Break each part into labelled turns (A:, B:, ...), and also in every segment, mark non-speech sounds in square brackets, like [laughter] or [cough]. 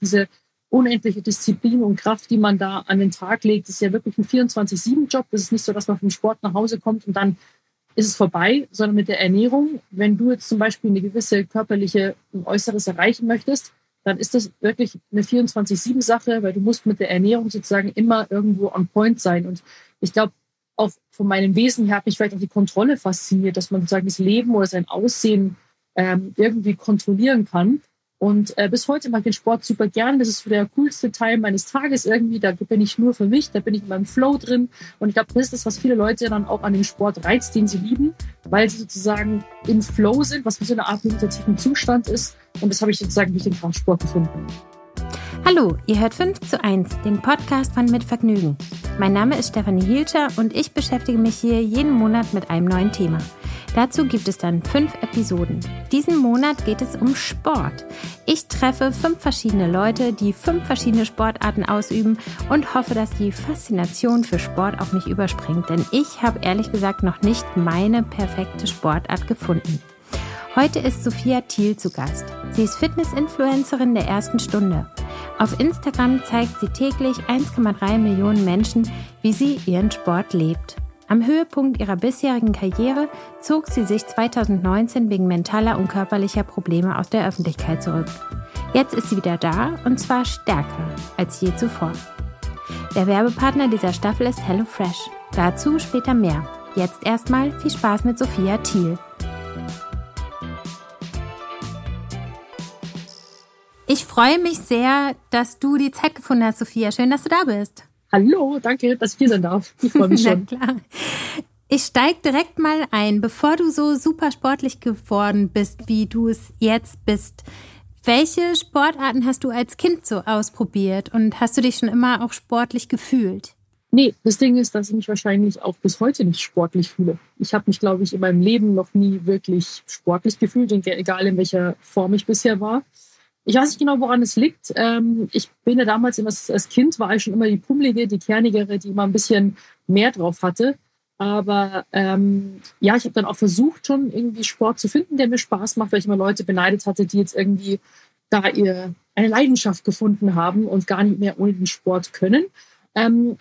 A: diese unendliche Disziplin und Kraft, die man da an den Tag legt, ist ja wirklich ein 24-7-Job. Das ist nicht so, dass man vom Sport nach Hause kommt und dann ist es vorbei, sondern mit der Ernährung. Wenn du jetzt zum Beispiel eine gewisse körperliche Äußeres erreichen möchtest, dann ist das wirklich eine 24-7-Sache, weil du musst mit der Ernährung sozusagen immer irgendwo on point sein. Und ich glaube, auch von meinem Wesen her hat mich vielleicht auch die Kontrolle fasziniert, dass man sozusagen das Leben oder sein Aussehen ähm, irgendwie kontrollieren kann. Und äh, bis heute mache ich den Sport super gern. Das ist so der coolste Teil meines Tages irgendwie. Da bin ich nur für mich, da bin ich in meinem Flow drin. Und ich glaube, das ist das, was viele Leute dann auch an dem Sport reizt, den sie lieben, weil sie sozusagen im Flow sind, was wie so eine Art meditativen Zustand ist. Und das habe ich sozusagen durch den Kraftsport gefunden.
B: Hallo, ihr hört 5 zu 1, den Podcast von Mit Vergnügen. Mein Name ist Stefanie Hielscher und ich beschäftige mich hier jeden Monat mit einem neuen Thema. Dazu gibt es dann fünf Episoden. Diesen Monat geht es um Sport. Ich treffe fünf verschiedene Leute, die fünf verschiedene Sportarten ausüben und hoffe, dass die Faszination für Sport auf mich überspringt, denn ich habe ehrlich gesagt noch nicht meine perfekte Sportart gefunden. Heute ist Sophia Thiel zu Gast. Sie ist Fitness-Influencerin der ersten Stunde. Auf Instagram zeigt sie täglich 1,3 Millionen Menschen, wie sie ihren Sport lebt. Am Höhepunkt ihrer bisherigen Karriere zog sie sich 2019 wegen mentaler und körperlicher Probleme aus der Öffentlichkeit zurück. Jetzt ist sie wieder da und zwar stärker als je zuvor. Der Werbepartner dieser Staffel ist HelloFresh. Dazu später mehr. Jetzt erstmal viel Spaß mit Sophia Thiel. Ich freue mich sehr, dass du die Zeit gefunden hast, Sophia. Schön, dass du da bist.
A: Hallo, danke, dass ich hier sein darf. Ich freue mich [laughs] schon.
B: Na klar. Ich steige direkt mal ein, bevor du so super sportlich geworden bist, wie du es jetzt bist. Welche Sportarten hast du als Kind so ausprobiert und hast du dich schon immer auch sportlich gefühlt?
A: Nee, das Ding ist, dass ich mich wahrscheinlich auch bis heute nicht sportlich fühle. Ich habe mich, glaube ich, in meinem Leben noch nie wirklich sportlich gefühlt, egal in welcher Form ich bisher war. Ich weiß nicht genau, woran es liegt. Ähm, ich bin ja damals immer, als Kind war ich schon immer die pummelige, die kernigere, die immer ein bisschen mehr drauf hatte. Aber ähm, ja, ich habe dann auch versucht, schon irgendwie Sport zu finden, der mir Spaß macht, weil ich immer Leute beneidet hatte, die jetzt irgendwie da ihr eine Leidenschaft gefunden haben und gar nicht mehr ohne den Sport können. Ähm,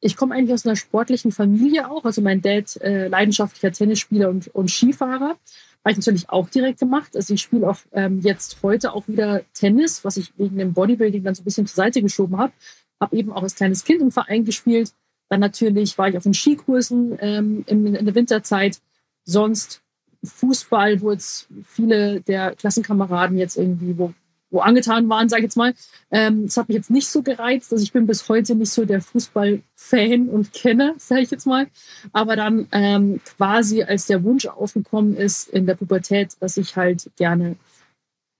A: ich komme eigentlich aus einer sportlichen Familie auch. Also mein Dad äh, leidenschaftlicher Tennisspieler und, und Skifahrer. Habe ich natürlich auch direkt gemacht. Also ich spiele auch ähm, jetzt heute auch wieder Tennis, was ich wegen dem Bodybuilding dann so ein bisschen zur Seite geschoben habe. Habe eben auch als kleines Kind im Verein gespielt. Dann natürlich war ich auf den Skikursen ähm, in, in der Winterzeit. Sonst Fußball, wo jetzt viele der Klassenkameraden jetzt irgendwie, wo wo angetan waren, sage ich jetzt mal. Ähm, das hat mich jetzt nicht so gereizt. Also ich bin bis heute nicht so der Fußballfan und Kenner, sage ich jetzt mal. Aber dann ähm, quasi, als der Wunsch aufgekommen ist in der Pubertät, dass ich halt gerne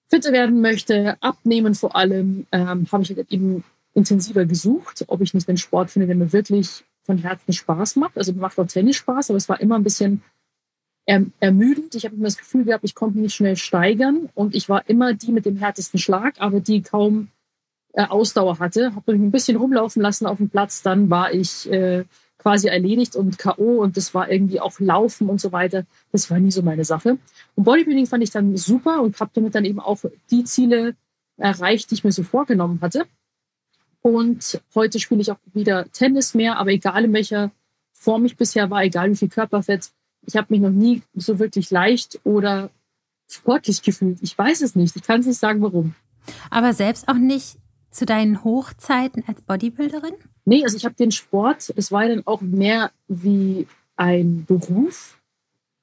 A: fitter werden möchte, abnehmen vor allem, ähm, habe ich halt eben intensiver gesucht, ob ich nicht den Sport finde, der mir wirklich von Herzen Spaß macht. Also macht auch Tennis Spaß, aber es war immer ein bisschen ermüdend. Ich habe immer das Gefühl gehabt, ich konnte mich nicht schnell steigern und ich war immer die mit dem härtesten Schlag, aber die kaum äh, Ausdauer hatte. Habe mich ein bisschen rumlaufen lassen auf dem Platz, dann war ich äh, quasi erledigt und K.O. und das war irgendwie auch Laufen und so weiter. Das war nie so meine Sache. Und Bodybuilding fand ich dann super und habe damit dann eben auch die Ziele erreicht, die ich mir so vorgenommen hatte. Und heute spiele ich auch wieder Tennis mehr, aber egal in welcher Form ich bisher war, egal wie viel Körperfett, ich habe mich noch nie so wirklich leicht oder sportlich gefühlt. Ich weiß es nicht. Ich kann es nicht sagen, warum.
B: Aber selbst auch nicht zu deinen Hochzeiten als Bodybuilderin?
A: Nee, also ich habe den Sport, es war dann auch mehr wie ein Beruf.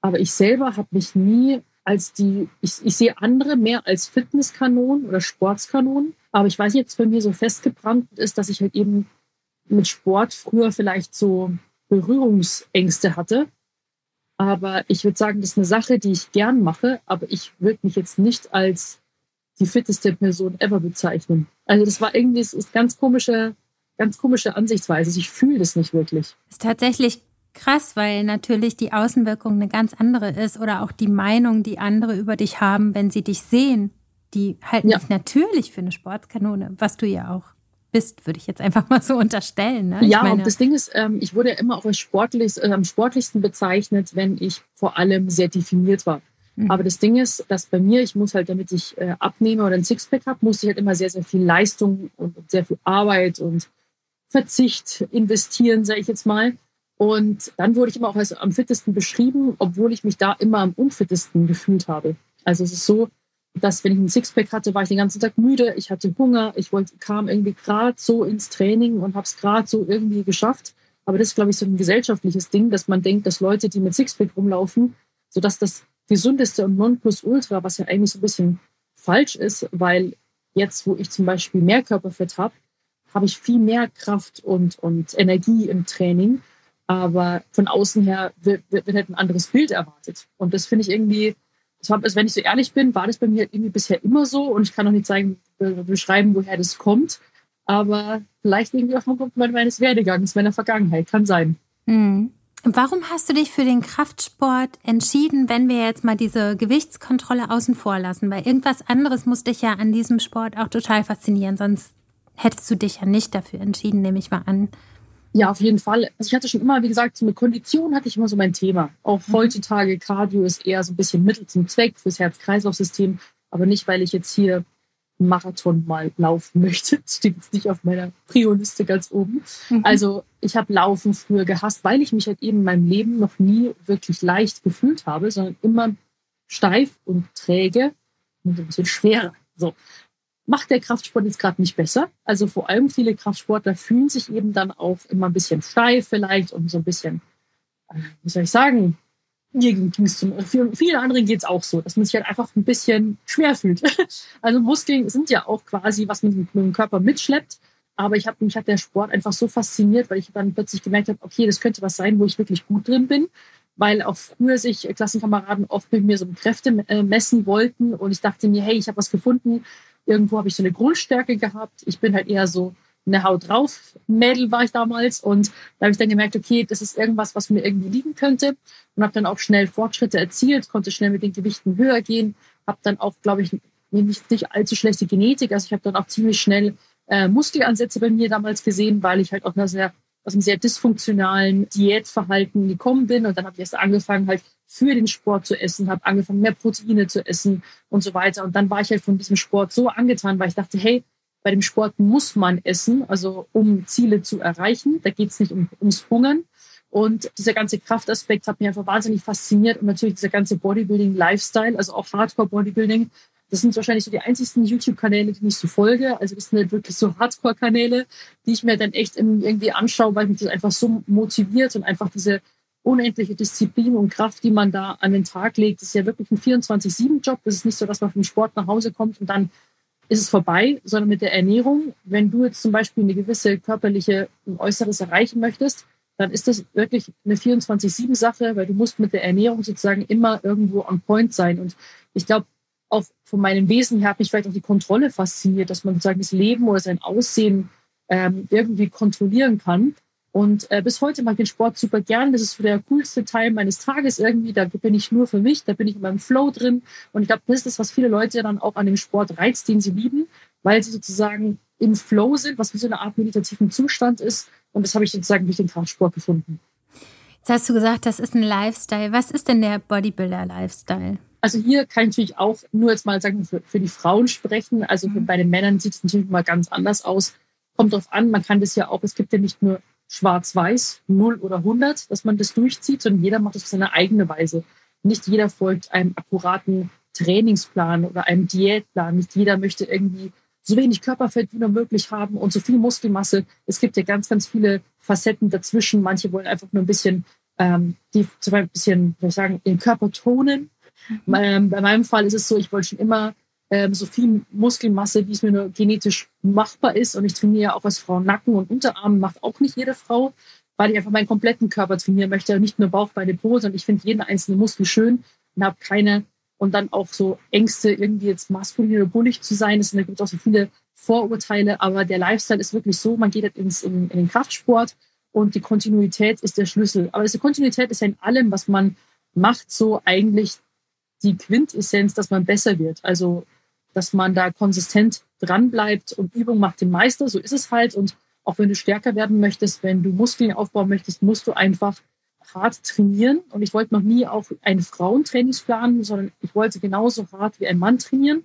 A: Aber ich selber habe mich nie als die, ich, ich sehe andere mehr als Fitnesskanonen oder Sportskanonen. Aber ich weiß nicht, ob es bei mir so festgebrannt ist, dass ich halt eben mit Sport früher vielleicht so Berührungsängste hatte aber ich würde sagen, das ist eine Sache, die ich gern mache, aber ich würde mich jetzt nicht als die fitteste Person ever bezeichnen. Also das war irgendwie das ist ganz komische, ganz komische Ansichtsweise. Also ich fühle das nicht wirklich.
B: Das ist tatsächlich krass, weil natürlich die Außenwirkung eine ganz andere ist oder auch die Meinung, die andere über dich haben, wenn sie dich sehen, die halten ja. dich natürlich für eine Sportskanone, was du ja auch bist, würde ich jetzt einfach mal so unterstellen. Ne?
A: Ja, meine, und das Ding ist, ähm, ich wurde ja immer auch als sportlich, äh, am sportlichsten bezeichnet, wenn ich vor allem sehr definiert war. Mhm. Aber das Ding ist, dass bei mir, ich muss halt, damit ich äh, abnehme oder ein Sixpack habe, muss ich halt immer sehr, sehr viel Leistung und, und sehr viel Arbeit und Verzicht investieren, sage ich jetzt mal. Und dann wurde ich immer auch als am fittesten beschrieben, obwohl ich mich da immer am unfittesten gefühlt habe. Also es ist so, dass wenn ich ein Sixpack hatte, war ich den ganzen Tag müde, ich hatte Hunger, ich wollte, kam irgendwie gerade so ins Training und habe es gerade so irgendwie geschafft. Aber das ist, glaube ich, so ein gesellschaftliches Ding, dass man denkt, dass Leute, die mit Sixpack rumlaufen, so dass das gesundeste und Nonplusultra, was ja eigentlich so ein bisschen falsch ist, weil jetzt, wo ich zum Beispiel mehr Körperfett habe, habe ich viel mehr Kraft und, und Energie im Training. Aber von außen her wird, wird, wird halt ein anderes Bild erwartet. Und das finde ich irgendwie, also wenn ich so ehrlich bin, war das bei mir irgendwie bisher immer so. Und ich kann auch nicht zeigen, beschreiben, woher das kommt. Aber vielleicht irgendwie aufgrund meines Werdegangs, meiner Vergangenheit. Kann sein.
B: Mhm. Warum hast du dich für den Kraftsport entschieden, wenn wir jetzt mal diese Gewichtskontrolle außen vor lassen? Weil irgendwas anderes muss dich ja an diesem Sport auch total faszinieren, sonst hättest du dich ja nicht dafür entschieden, nehme ich mal an.
A: Ja, auf jeden Fall. Also ich hatte schon immer, wie gesagt, so eine Kondition hatte ich immer so mein Thema. Auch mhm. heutzutage Cardio ist eher so ein bisschen Mittel zum Zweck fürs Herz-Kreislauf-System, aber nicht, weil ich jetzt hier Marathon mal laufen möchte. [laughs] Das steht jetzt nicht auf meiner Prio-Liste ganz oben. Mhm. Also ich habe Laufen früher gehasst, weil ich mich halt eben in meinem Leben noch nie wirklich leicht gefühlt habe, sondern immer steif und träge und ein bisschen schwerer. So. Macht der Kraftsport jetzt gerade nicht besser. Also vor allem viele Kraftsportler fühlen sich eben dann auch immer ein bisschen steif vielleicht und so ein bisschen, äh, wie soll ich sagen, mir ging es zum, für viele anderen geht es auch so, dass man sich halt einfach ein bisschen schwer fühlt. [laughs] Also Muskeln sind ja auch quasi, was man mit dem Körper mitschleppt. Aber ich habe mich hat der Sport einfach so fasziniert, weil ich dann plötzlich gemerkt habe, okay, das könnte was sein, wo ich wirklich gut drin bin. Weil auch früher sich Klassenkameraden oft mit mir so Kräfte äh, messen wollten und ich dachte mir, hey, ich habe was gefunden. Irgendwo habe ich so eine Grundstärke gehabt. Ich bin halt eher so eine Haut drauf Mädel war ich damals. Und da habe ich dann gemerkt, okay, das ist irgendwas, was mir irgendwie liegen könnte. Und habe dann auch schnell Fortschritte erzielt, konnte schnell mit den Gewichten höher gehen, habe dann auch, glaube ich, nicht, nicht allzu schlechte Genetik, also ich habe dann auch ziemlich schnell äh, Muskelansätze bei mir damals gesehen, weil ich halt auch einer sehr, aus einem sehr dysfunktionalen Diätverhalten gekommen bin. Und dann habe ich erst angefangen halt für den Sport zu essen, habe angefangen mehr Proteine zu essen und so weiter und dann war ich halt von diesem Sport so angetan, weil ich dachte, hey, bei dem Sport muss man essen, also um Ziele zu erreichen. Da geht es nicht um, ums Hungern. Und dieser ganze Kraftaspekt hat mich einfach wahnsinnig fasziniert und natürlich dieser ganze Bodybuilding-Lifestyle, also auch Hardcore-Bodybuilding. Das sind wahrscheinlich so die einzigsten YouTube-Kanäle, die ich so folge. Also das sind halt wirklich so Hardcore-Kanäle, die ich mir dann echt irgendwie anschaue, weil mich das einfach so motiviert und einfach diese unendliche Disziplin und Kraft, die man da an den Tag legt. Das ist ja wirklich ein 24-7-Job. Das ist nicht so, dass man vom Sport nach Hause kommt und dann ist es vorbei, sondern mit der Ernährung. Wenn du jetzt zum Beispiel eine gewisse körperliche Äußeres erreichen möchtest, dann ist das wirklich eine 24-7-Sache, weil du musst mit der Ernährung sozusagen immer irgendwo on point sein. Und ich glaube, auch von meinem Wesen her hat mich vielleicht auch die Kontrolle fasziniert, dass man sozusagen das Leben oder sein Aussehen ähm, irgendwie kontrollieren kann. Und äh, bis heute mag ich den Sport super gern. Das ist so der coolste Teil meines Tages irgendwie. Da bin ich nur für mich, da bin ich in meinem Flow drin. Und ich glaube, das ist das, was viele Leute dann auch an dem Sport reizt, den sie lieben, weil sie sozusagen im Flow sind, was wie so eine Art meditativen Zustand ist. Und das habe ich sozusagen durch den Kraftsport gefunden.
B: Jetzt hast du gesagt, das ist ein Lifestyle. Was ist denn der Bodybuilder-Lifestyle?
A: Also hier kann ich natürlich auch nur jetzt mal sagen, für, für die Frauen sprechen. Also mhm. bei den Männern sieht es natürlich mal ganz anders aus. Kommt drauf an, man kann das ja auch, es gibt ja nicht nur schwarz-weiß, 0 oder 100, dass man das durchzieht, sondern jeder macht es auf seine eigene Weise. Nicht jeder folgt einem akkuraten Trainingsplan oder einem Diätplan. Nicht jeder möchte irgendwie so wenig Körperfett wie nur möglich haben und so viel Muskelmasse. Es gibt ja ganz, ganz viele Facetten dazwischen. Manche wollen einfach nur ein bisschen, ähm, die zum Beispiel ein bisschen, soll ich sagen, ihren Körper tonen. Mhm. Ähm, bei meinem Fall ist es so, ich wollte schon immer ähm, so viel Muskelmasse, wie es mir nur genetisch machbar ist. Und ich trainiere auch als Frau Nacken und Unterarm, macht auch nicht jede Frau, weil ich einfach meinen kompletten Körper trainieren möchte. Nicht nur Bauch, Beine, Po, sondern ich finde jeden einzelnen Muskel schön und habe keine und dann auch so Ängste, irgendwie jetzt maskulin oder bullig zu sein. Es gibt auch so viele Vorurteile, aber der Lifestyle ist wirklich so, man geht halt ins, in, in den Kraftsport und die Kontinuität ist der Schlüssel. Aber diese Kontinuität ist ja in allem, was man macht, so eigentlich die Quintessenz, dass man besser wird. Also dass man da konsistent dran bleibt und Übung macht den Meister. So ist es halt. Und auch wenn du stärker werden möchtest, wenn du Muskeln aufbauen möchtest, musst du einfach hart trainieren und ich wollte noch nie auch einen Frauentrainingsplan, sondern ich wollte genauso hart wie ein Mann trainieren.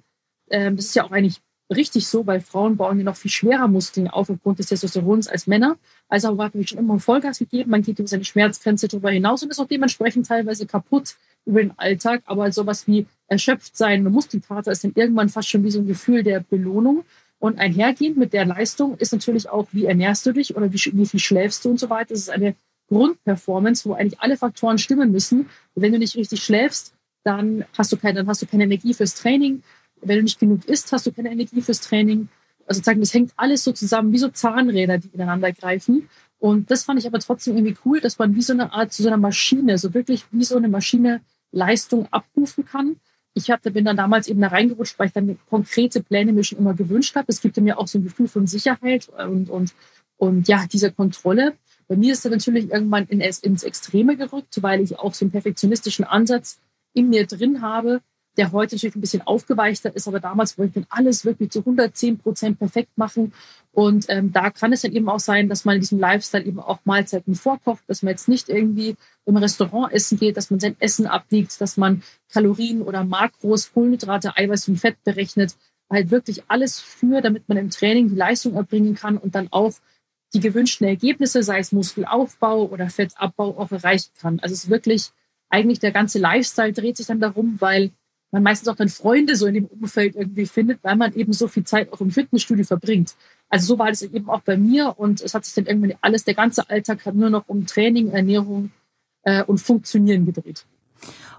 A: Ähm, das ist ja auch eigentlich richtig so, weil Frauen bauen ja noch viel schwerer Muskeln auf aufgrund des Testosterons als Männer. Also habe ich schon immer Vollgas gegeben. Man geht über seine Schmerzgrenze darüber hinaus und ist auch dementsprechend teilweise kaputt über den Alltag. Aber sowas wie erschöpft sein, eine Muskelkater ist dann irgendwann fast schon wie so ein Gefühl der Belohnung. Und einhergehend mit der Leistung ist natürlich auch, wie ernährst du dich oder wie, wie viel schläfst du und so weiter. Das ist eine Grundperformance, wo eigentlich alle Faktoren stimmen müssen. Wenn du nicht richtig schläfst, dann hast du keine, dann hast du keine Energie fürs Training. Wenn du nicht genug isst, hast du keine Energie fürs Training. Also sozusagen, das hängt alles so zusammen, wie so Zahnräder, die ineinander greifen. Und das fand ich aber trotzdem irgendwie cool, dass man wie so eine Art zu so einer Maschine, so wirklich wie so eine Maschine Leistung abrufen kann. Ich hab, bin dann damals eben da reingerutscht, weil ich dann konkrete Pläne mir schon immer gewünscht habe. Es gibt mir auch so ein Gefühl von Sicherheit und, und, und ja, diese Kontrolle. Bei mir ist das natürlich irgendwann in, ins Extreme gerückt, weil ich auch so einen perfektionistischen Ansatz in mir drin habe, der heute natürlich ein bisschen aufgeweichter ist, aber damals wollte ich dann alles wirklich zu 110 Prozent perfekt machen. Und ähm, da kann es dann eben auch sein, dass man in diesem Lifestyle eben auch Mahlzeiten vorkocht, dass man jetzt nicht irgendwie im Restaurant essen geht, dass man sein Essen abwiegt, dass man Kalorien oder Makros, Kohlenhydrate, Eiweiß und Fett berechnet. Halt wirklich alles für, damit man im Training die Leistung erbringen kann und dann auch die gewünschten Ergebnisse, sei es Muskelaufbau oder Fettabbau, auch erreichen kann. Also es ist wirklich eigentlich der ganze Lifestyle dreht sich dann darum, weil man meistens auch dann Freunde so in dem Umfeld irgendwie findet, weil man eben so viel Zeit auch im Fitnessstudio verbringt. Also so war das eben auch bei mir und es hat sich dann irgendwann alles, der ganze Alltag hat nur noch um Training, Ernährung äh, und Funktionieren gedreht.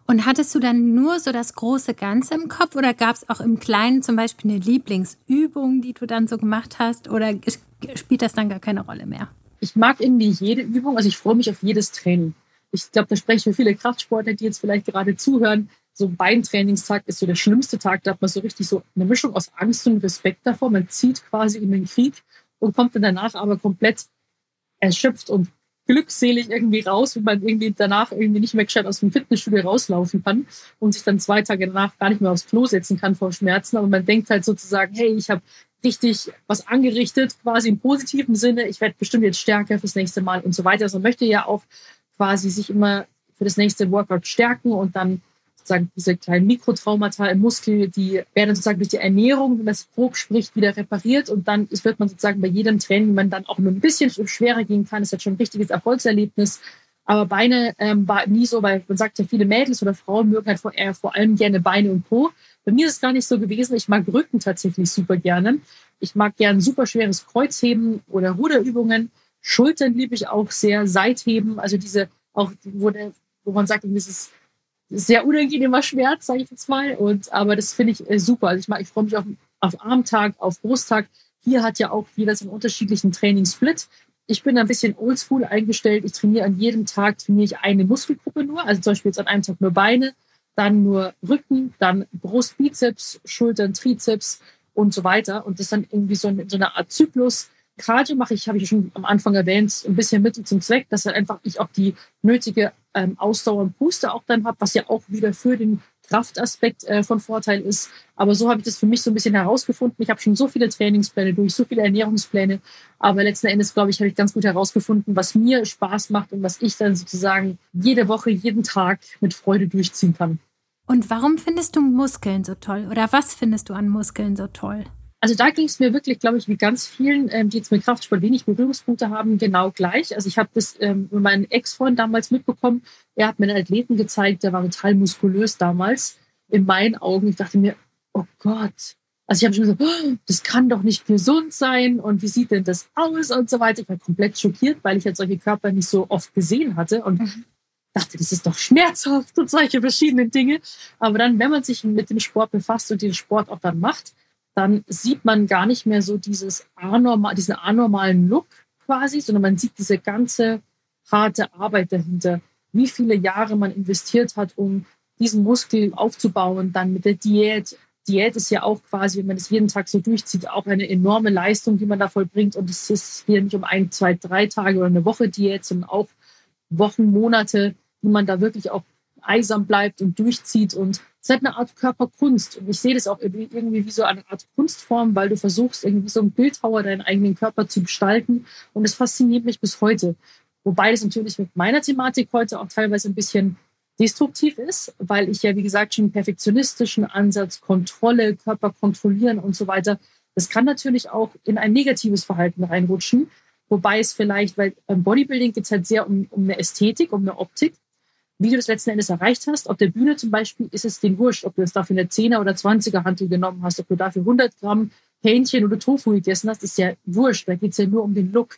B: Und hattest du dann nur so das große Ganze im Kopf oder gab es auch im Kleinen zum Beispiel eine Lieblingsübung, die du dann so gemacht hast oder spielt das dann gar keine Rolle mehr?
A: Ich mag irgendwie jede Übung, also ich freue mich auf jedes Training. Ich glaube, da spreche ich für viele Kraftsportler, die jetzt vielleicht gerade zuhören so ein Beintrainingstag ist so der schlimmste Tag. Da hat man so richtig so eine Mischung aus Angst und Respekt davor. Man zieht quasi in den Krieg und kommt dann danach aber komplett erschöpft und glückselig irgendwie raus, wenn man irgendwie danach irgendwie nicht mehr gescheit aus dem Fitnessstudio rauslaufen kann und sich dann zwei Tage danach gar nicht mehr aufs Klo setzen kann vor Schmerzen. Aber man denkt halt sozusagen, hey, ich habe richtig was angerichtet, quasi im positiven Sinne. Ich werde bestimmt jetzt stärker fürs nächste Mal und so weiter. Also man möchte ja auch quasi sich immer für das nächste Workout stärken und dann sozusagen diese kleinen Mikrotraumata im Muskel, die werden sozusagen durch die Ernährung, wenn man es grob spricht, wieder repariert und dann wird man sozusagen bei jedem Training, wenn man dann auch nur ein bisschen schwerer gehen kann, ist das schon ein richtiges Erfolgserlebnis. Aber Beine ähm, war nie so, weil man sagt ja, viele Mädels oder Frauen mögen halt vor, eher vor allem gerne Beine und Po. Bei mir ist es gar nicht so gewesen. Ich mag Rücken tatsächlich super gerne. Ich mag gern super schweres Kreuzheben oder Ruderübungen. Schultern liebe ich auch sehr. Seitheben, also diese auch, wo, der, wo man sagt, dieses sehr unangenehmer Schmerz, sage ich jetzt mal. Und aber das finde ich äh, super. Also ich, ich freue mich auf, auf Armtag, auf Brusttag. Hier hat ja auch jeder seinen unterschiedlichen Trainingssplit. Ich bin ein bisschen oldschool eingestellt. Ich trainiere an jedem Tag trainiere ich eine Muskelgruppe nur. Also zum Beispiel jetzt an einem Tag nur Beine, dann nur Rücken, dann Brust, Bizeps, Schultern, Trizeps und so weiter. Und das dann irgendwie so, so eine Art Zyklus Cardio mache ich, habe ich schon am Anfang erwähnt, ein bisschen Mittel zum Zweck, dass dann einfach ich auch die nötige ähm, Ausdauer und Puste auch dann habe, was ja auch wieder für den Kraftaspekt äh, von Vorteil ist. Aber so habe ich das für mich so ein bisschen herausgefunden. Ich habe schon so viele Trainingspläne durch, so viele Ernährungspläne. Aber letzten Endes, glaube ich, habe ich ganz gut herausgefunden, was mir Spaß macht und was ich dann sozusagen jede Woche, jeden Tag mit Freude durchziehen kann.
B: Und warum findest du Muskeln so toll? Oder was findest du an Muskeln so toll?
A: Also da ging es mir wirklich, glaube ich, wie ganz vielen, ähm, die jetzt mit Kraftsport wenig Berührungspunkte haben, genau gleich. Also ich habe das ähm, mit meinem Ex-Freund damals mitbekommen. Er hat mir einen Athleten gezeigt, der war total muskulös damals. In meinen Augen, ich dachte mir, oh Gott. Also ich habe schon gesagt, oh, das kann doch nicht gesund sein und wie sieht denn das aus und so weiter. Ich war komplett schockiert, weil ich halt solche Körper nicht so oft gesehen hatte und mhm. dachte, das ist doch schmerzhaft und solche verschiedenen Dinge. Aber dann, wenn man sich mit dem Sport befasst und den Sport auch dann macht, dann sieht man gar nicht mehr so dieses anormal, diesen anormalen Look quasi, sondern man sieht diese ganze harte Arbeit dahinter, wie viele Jahre man investiert hat, um diesen Muskel aufzubauen, dann mit der Diät. Diät ist ja auch quasi, wenn man das jeden Tag so durchzieht, auch eine enorme Leistung, die man da vollbringt. Und es ist hier nicht um ein, zwei, drei Tage oder eine Woche Diät, sondern auch Wochen, Monate, die man da wirklich auch eisam bleibt und durchzieht. Und es ist halt eine Art Körperkunst. Und ich sehe das auch irgendwie wie so eine Art Kunstform, weil du versuchst, irgendwie so ein Bildhauer deinen eigenen Körper zu gestalten. Und es fasziniert mich bis heute. Wobei das natürlich mit meiner Thematik heute auch teilweise ein bisschen destruktiv ist, weil ich ja, wie gesagt, schon einen perfektionistischen Ansatz, Kontrolle, Körper kontrollieren und so weiter, das kann natürlich auch in ein negatives Verhalten reinrutschen. Wobei es vielleicht, weil beim Bodybuilding geht es halt sehr um, um eine Ästhetik, um eine Optik. Wie du das letzten Endes erreicht hast, auf der Bühne zum Beispiel, ist es den wurscht, ob du jetzt dafür eine 10er oder 20er Hantel genommen hast, ob du dafür 100 Gramm Hähnchen oder Tofu gegessen hast, ist ja wurscht. Da geht es ja nur um den Look.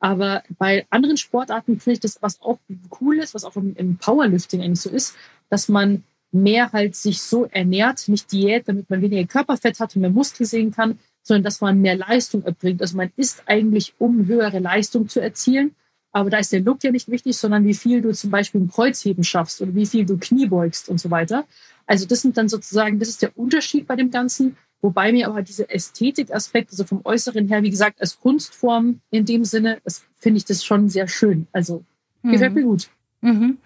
A: Aber bei anderen Sportarten finde ich das, was auch cool ist, was auch im Powerlifting eigentlich so ist, dass man mehr halt sich so ernährt, nicht Diät, damit man weniger Körperfett hat und mehr Muskel sehen kann, sondern dass man mehr Leistung erbringt. Also man isst eigentlich, um höhere Leistung zu erzielen. Aber da ist der Look ja nicht wichtig, sondern wie viel du zum Beispiel im Kreuzheben schaffst oder wie viel du Knie beugst und so weiter. Also das sind dann sozusagen, das ist der Unterschied bei dem Ganzen. Wobei mir aber diese Ästhetikaspekte, also vom Äußeren her, wie gesagt, als Kunstform in dem Sinne, finde ich das schon sehr schön. Also gefällt mhm. mir gut.
B: Mhm.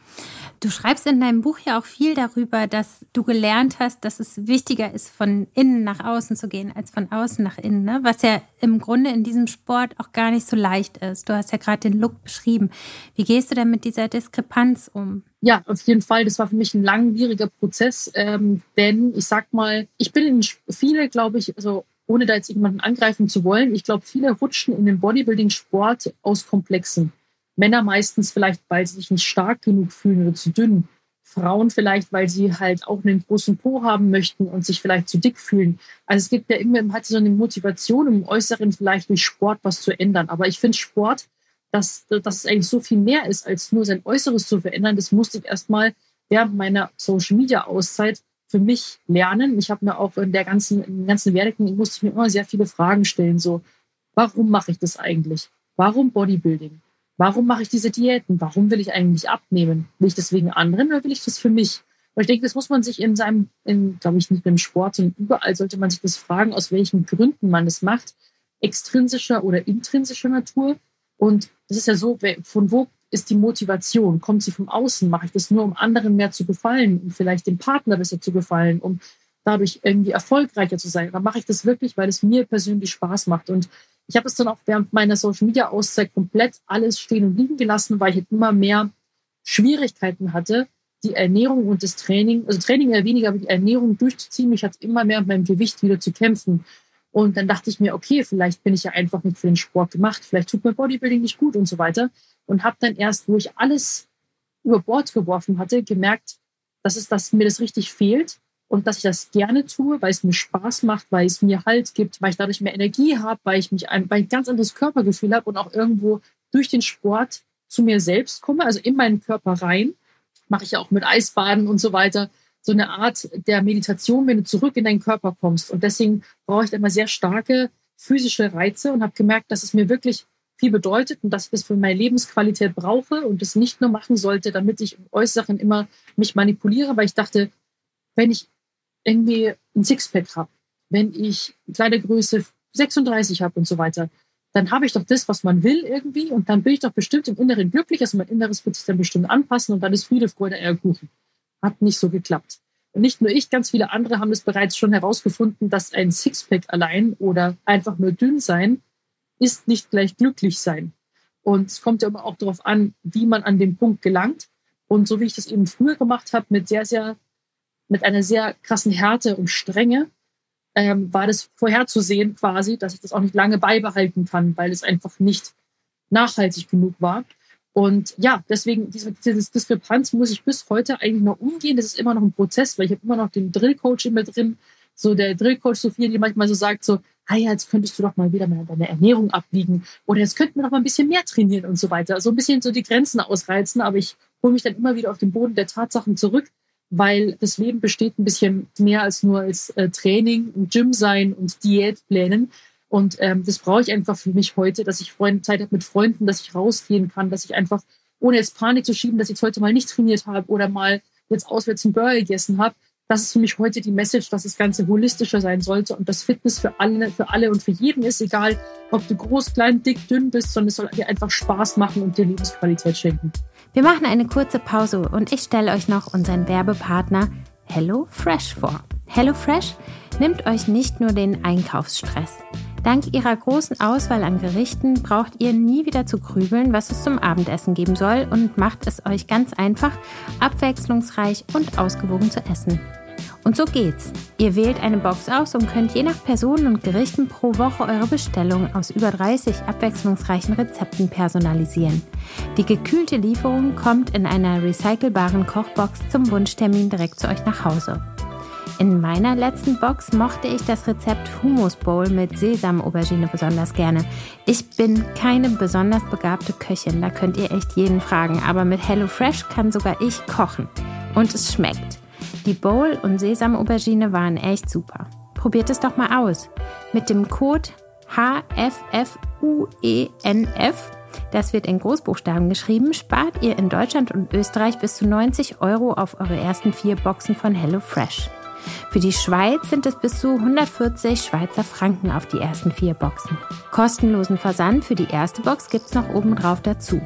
B: Du schreibst in deinem Buch ja auch viel darüber, dass du gelernt hast, dass es wichtiger ist, von innen nach außen zu gehen, als von außen nach innen, ne? was ja im Grunde in diesem Sport auch gar nicht so leicht ist. Du hast ja gerade den Look beschrieben. Wie gehst du denn mit dieser Diskrepanz um?
A: Ja, auf jeden Fall. Das war für mich ein langwieriger Prozess, ähm, denn ich sag mal, ich bin in viele, glaube ich, also ohne da jetzt jemanden angreifen zu wollen, ich glaube, viele rutschen in den Bodybuilding-Sport aus Komplexen. Männer meistens vielleicht, weil sie sich nicht stark genug fühlen oder zu dünn. Frauen vielleicht, weil sie halt auch einen großen Po haben möchten und sich vielleicht zu dick fühlen. Also es gibt ja immer, man hat so eine Motivation, im Äußeren vielleicht durch Sport was zu ändern. Aber ich finde Sport, dass, dass es eigentlich so viel mehr ist, als nur sein Äußeres zu verändern. Das musste ich erstmal während meiner Social Media Auszeit für mich lernen. Ich habe mir auch in der ganzen, im ganzen Werdegang musste ich mir immer sehr viele Fragen stellen. So, warum mache ich das eigentlich? Warum Bodybuilding? Warum mache ich diese Diäten? Warum will ich eigentlich abnehmen? Will ich das wegen anderen oder will ich das für mich? Und ich denke, das muss man sich in seinem, in, glaube ich, nicht nur im Sport, sondern überall sollte man sich das fragen, aus welchen Gründen man es macht. Extrinsischer oder intrinsischer Natur. Und das ist ja so, von wo ist die Motivation? Kommt sie vom Außen? Mache ich das nur, um anderen mehr zu gefallen, um vielleicht dem Partner besser zu gefallen, um dadurch irgendwie erfolgreicher zu sein? Oder mache ich das wirklich, weil es mir persönlich Spaß macht? Und ich habe es dann auch während meiner Social Media Auszeit komplett alles stehen und liegen gelassen, weil ich halt immer mehr Schwierigkeiten hatte, die Ernährung und das Training, also Training eher weniger, aber die Ernährung durchzuziehen. Ich hatte immer mehr mit meinem Gewicht wieder zu kämpfen. Und dann dachte ich mir, okay, vielleicht bin ich ja einfach nicht für den Sport gemacht, vielleicht tut mir Bodybuilding nicht gut und so weiter. Und habe dann erst, wo ich alles über Bord geworfen hatte, gemerkt, dass es, dass mir das richtig fehlt und dass ich das gerne tue, weil es mir Spaß macht, weil es mir Halt gibt, weil ich dadurch mehr Energie habe, weil ich mich ein, weil ich ganz anderes Körpergefühl habe und auch irgendwo durch den Sport zu mir selbst komme, also in meinen Körper rein. Mache ich ja auch mit Eisbaden und so weiter. So eine Art der Meditation, wenn du zurück in deinen Körper kommst. Und deswegen brauche ich immer sehr starke physische Reize und habe gemerkt, dass es mir wirklich viel bedeutet und dass ich das für meine Lebensqualität brauche und das nicht nur machen sollte, damit ich im Äußeren immer mich manipuliere, weil ich dachte, wenn ich irgendwie ein Sixpack habe, wenn ich Kleidergröße 36 habe und so weiter, dann habe ich doch das, was man will irgendwie und dann bin ich doch bestimmt im Inneren glücklich. Also mein Inneres wird sich dann bestimmt anpassen und dann ist Friede, Freude, Eierkuchen. Hat nicht so geklappt. Und nicht nur ich, ganz viele andere haben es bereits schon herausgefunden, dass ein Sixpack allein oder einfach nur dünn sein ist nicht gleich glücklich sein. Und es kommt ja immer auch darauf an, wie man an den Punkt gelangt. Und so wie ich das eben früher gemacht habe, mit sehr, sehr mit einer sehr krassen Härte und Strenge, ähm, war das vorherzusehen quasi, dass ich das auch nicht lange beibehalten kann, weil es einfach nicht nachhaltig genug war. Und ja, deswegen, diese, diese Diskrepanz muss ich bis heute eigentlich noch umgehen. Das ist immer noch ein Prozess, weil ich habe immer noch den Drillcoach immer drin. So der Drillcoach Sophia, die manchmal so sagt so, ah jetzt könntest du doch mal wieder mal deine Ernährung abwiegen oder jetzt könnten wir doch mal ein bisschen mehr trainieren und so weiter. So ein bisschen so die Grenzen ausreizen, aber ich hole mich dann immer wieder auf den Boden der Tatsachen zurück weil das Leben besteht ein bisschen mehr als nur als äh, Training und Gym sein und Diätplänen. Und ähm, das brauche ich einfach für mich heute, dass ich Freunde, Zeit habe mit Freunden, dass ich rausgehen kann, dass ich einfach, ohne jetzt Panik zu schieben, dass ich jetzt heute mal nicht trainiert habe oder mal jetzt auswärts einen Burger gegessen habe. Das ist für mich heute die Message, dass das Ganze holistischer sein sollte und dass Fitness für alle, für alle und für jeden ist, egal ob du groß, klein, dick, dünn bist, sondern es soll dir einfach Spaß machen und dir Lebensqualität schenken.
B: Wir machen eine kurze Pause und ich stelle euch noch unseren Werbepartner Hello Fresh vor. Hello Fresh nimmt euch nicht nur den Einkaufsstress. Dank ihrer großen Auswahl an Gerichten braucht ihr nie wieder zu grübeln, was es zum Abendessen geben soll und macht es euch ganz einfach, abwechslungsreich und ausgewogen zu essen. Und so geht's. Ihr wählt eine Box aus und könnt je nach Personen und Gerichten pro Woche eure Bestellung aus über 30 abwechslungsreichen Rezepten personalisieren. Die gekühlte Lieferung kommt in einer recycelbaren Kochbox zum Wunschtermin direkt zu euch nach Hause. In meiner letzten Box mochte ich das Rezept Hummus Bowl mit Sesam-Aubergine besonders gerne. Ich bin keine besonders begabte Köchin, da könnt ihr echt jeden fragen, aber mit HelloFresh kann sogar ich kochen. Und es schmeckt. Die Bowl und Sesam-Aubergine waren echt super. Probiert es doch mal aus. Mit dem Code HFFUENF, das wird in Großbuchstaben geschrieben, spart ihr in Deutschland und Österreich bis zu 90 Euro auf eure ersten vier Boxen von HelloFresh. Für die Schweiz sind es bis zu 140 Schweizer Franken auf die ersten vier Boxen. Kostenlosen Versand für die erste Box gibt's noch obendrauf dazu.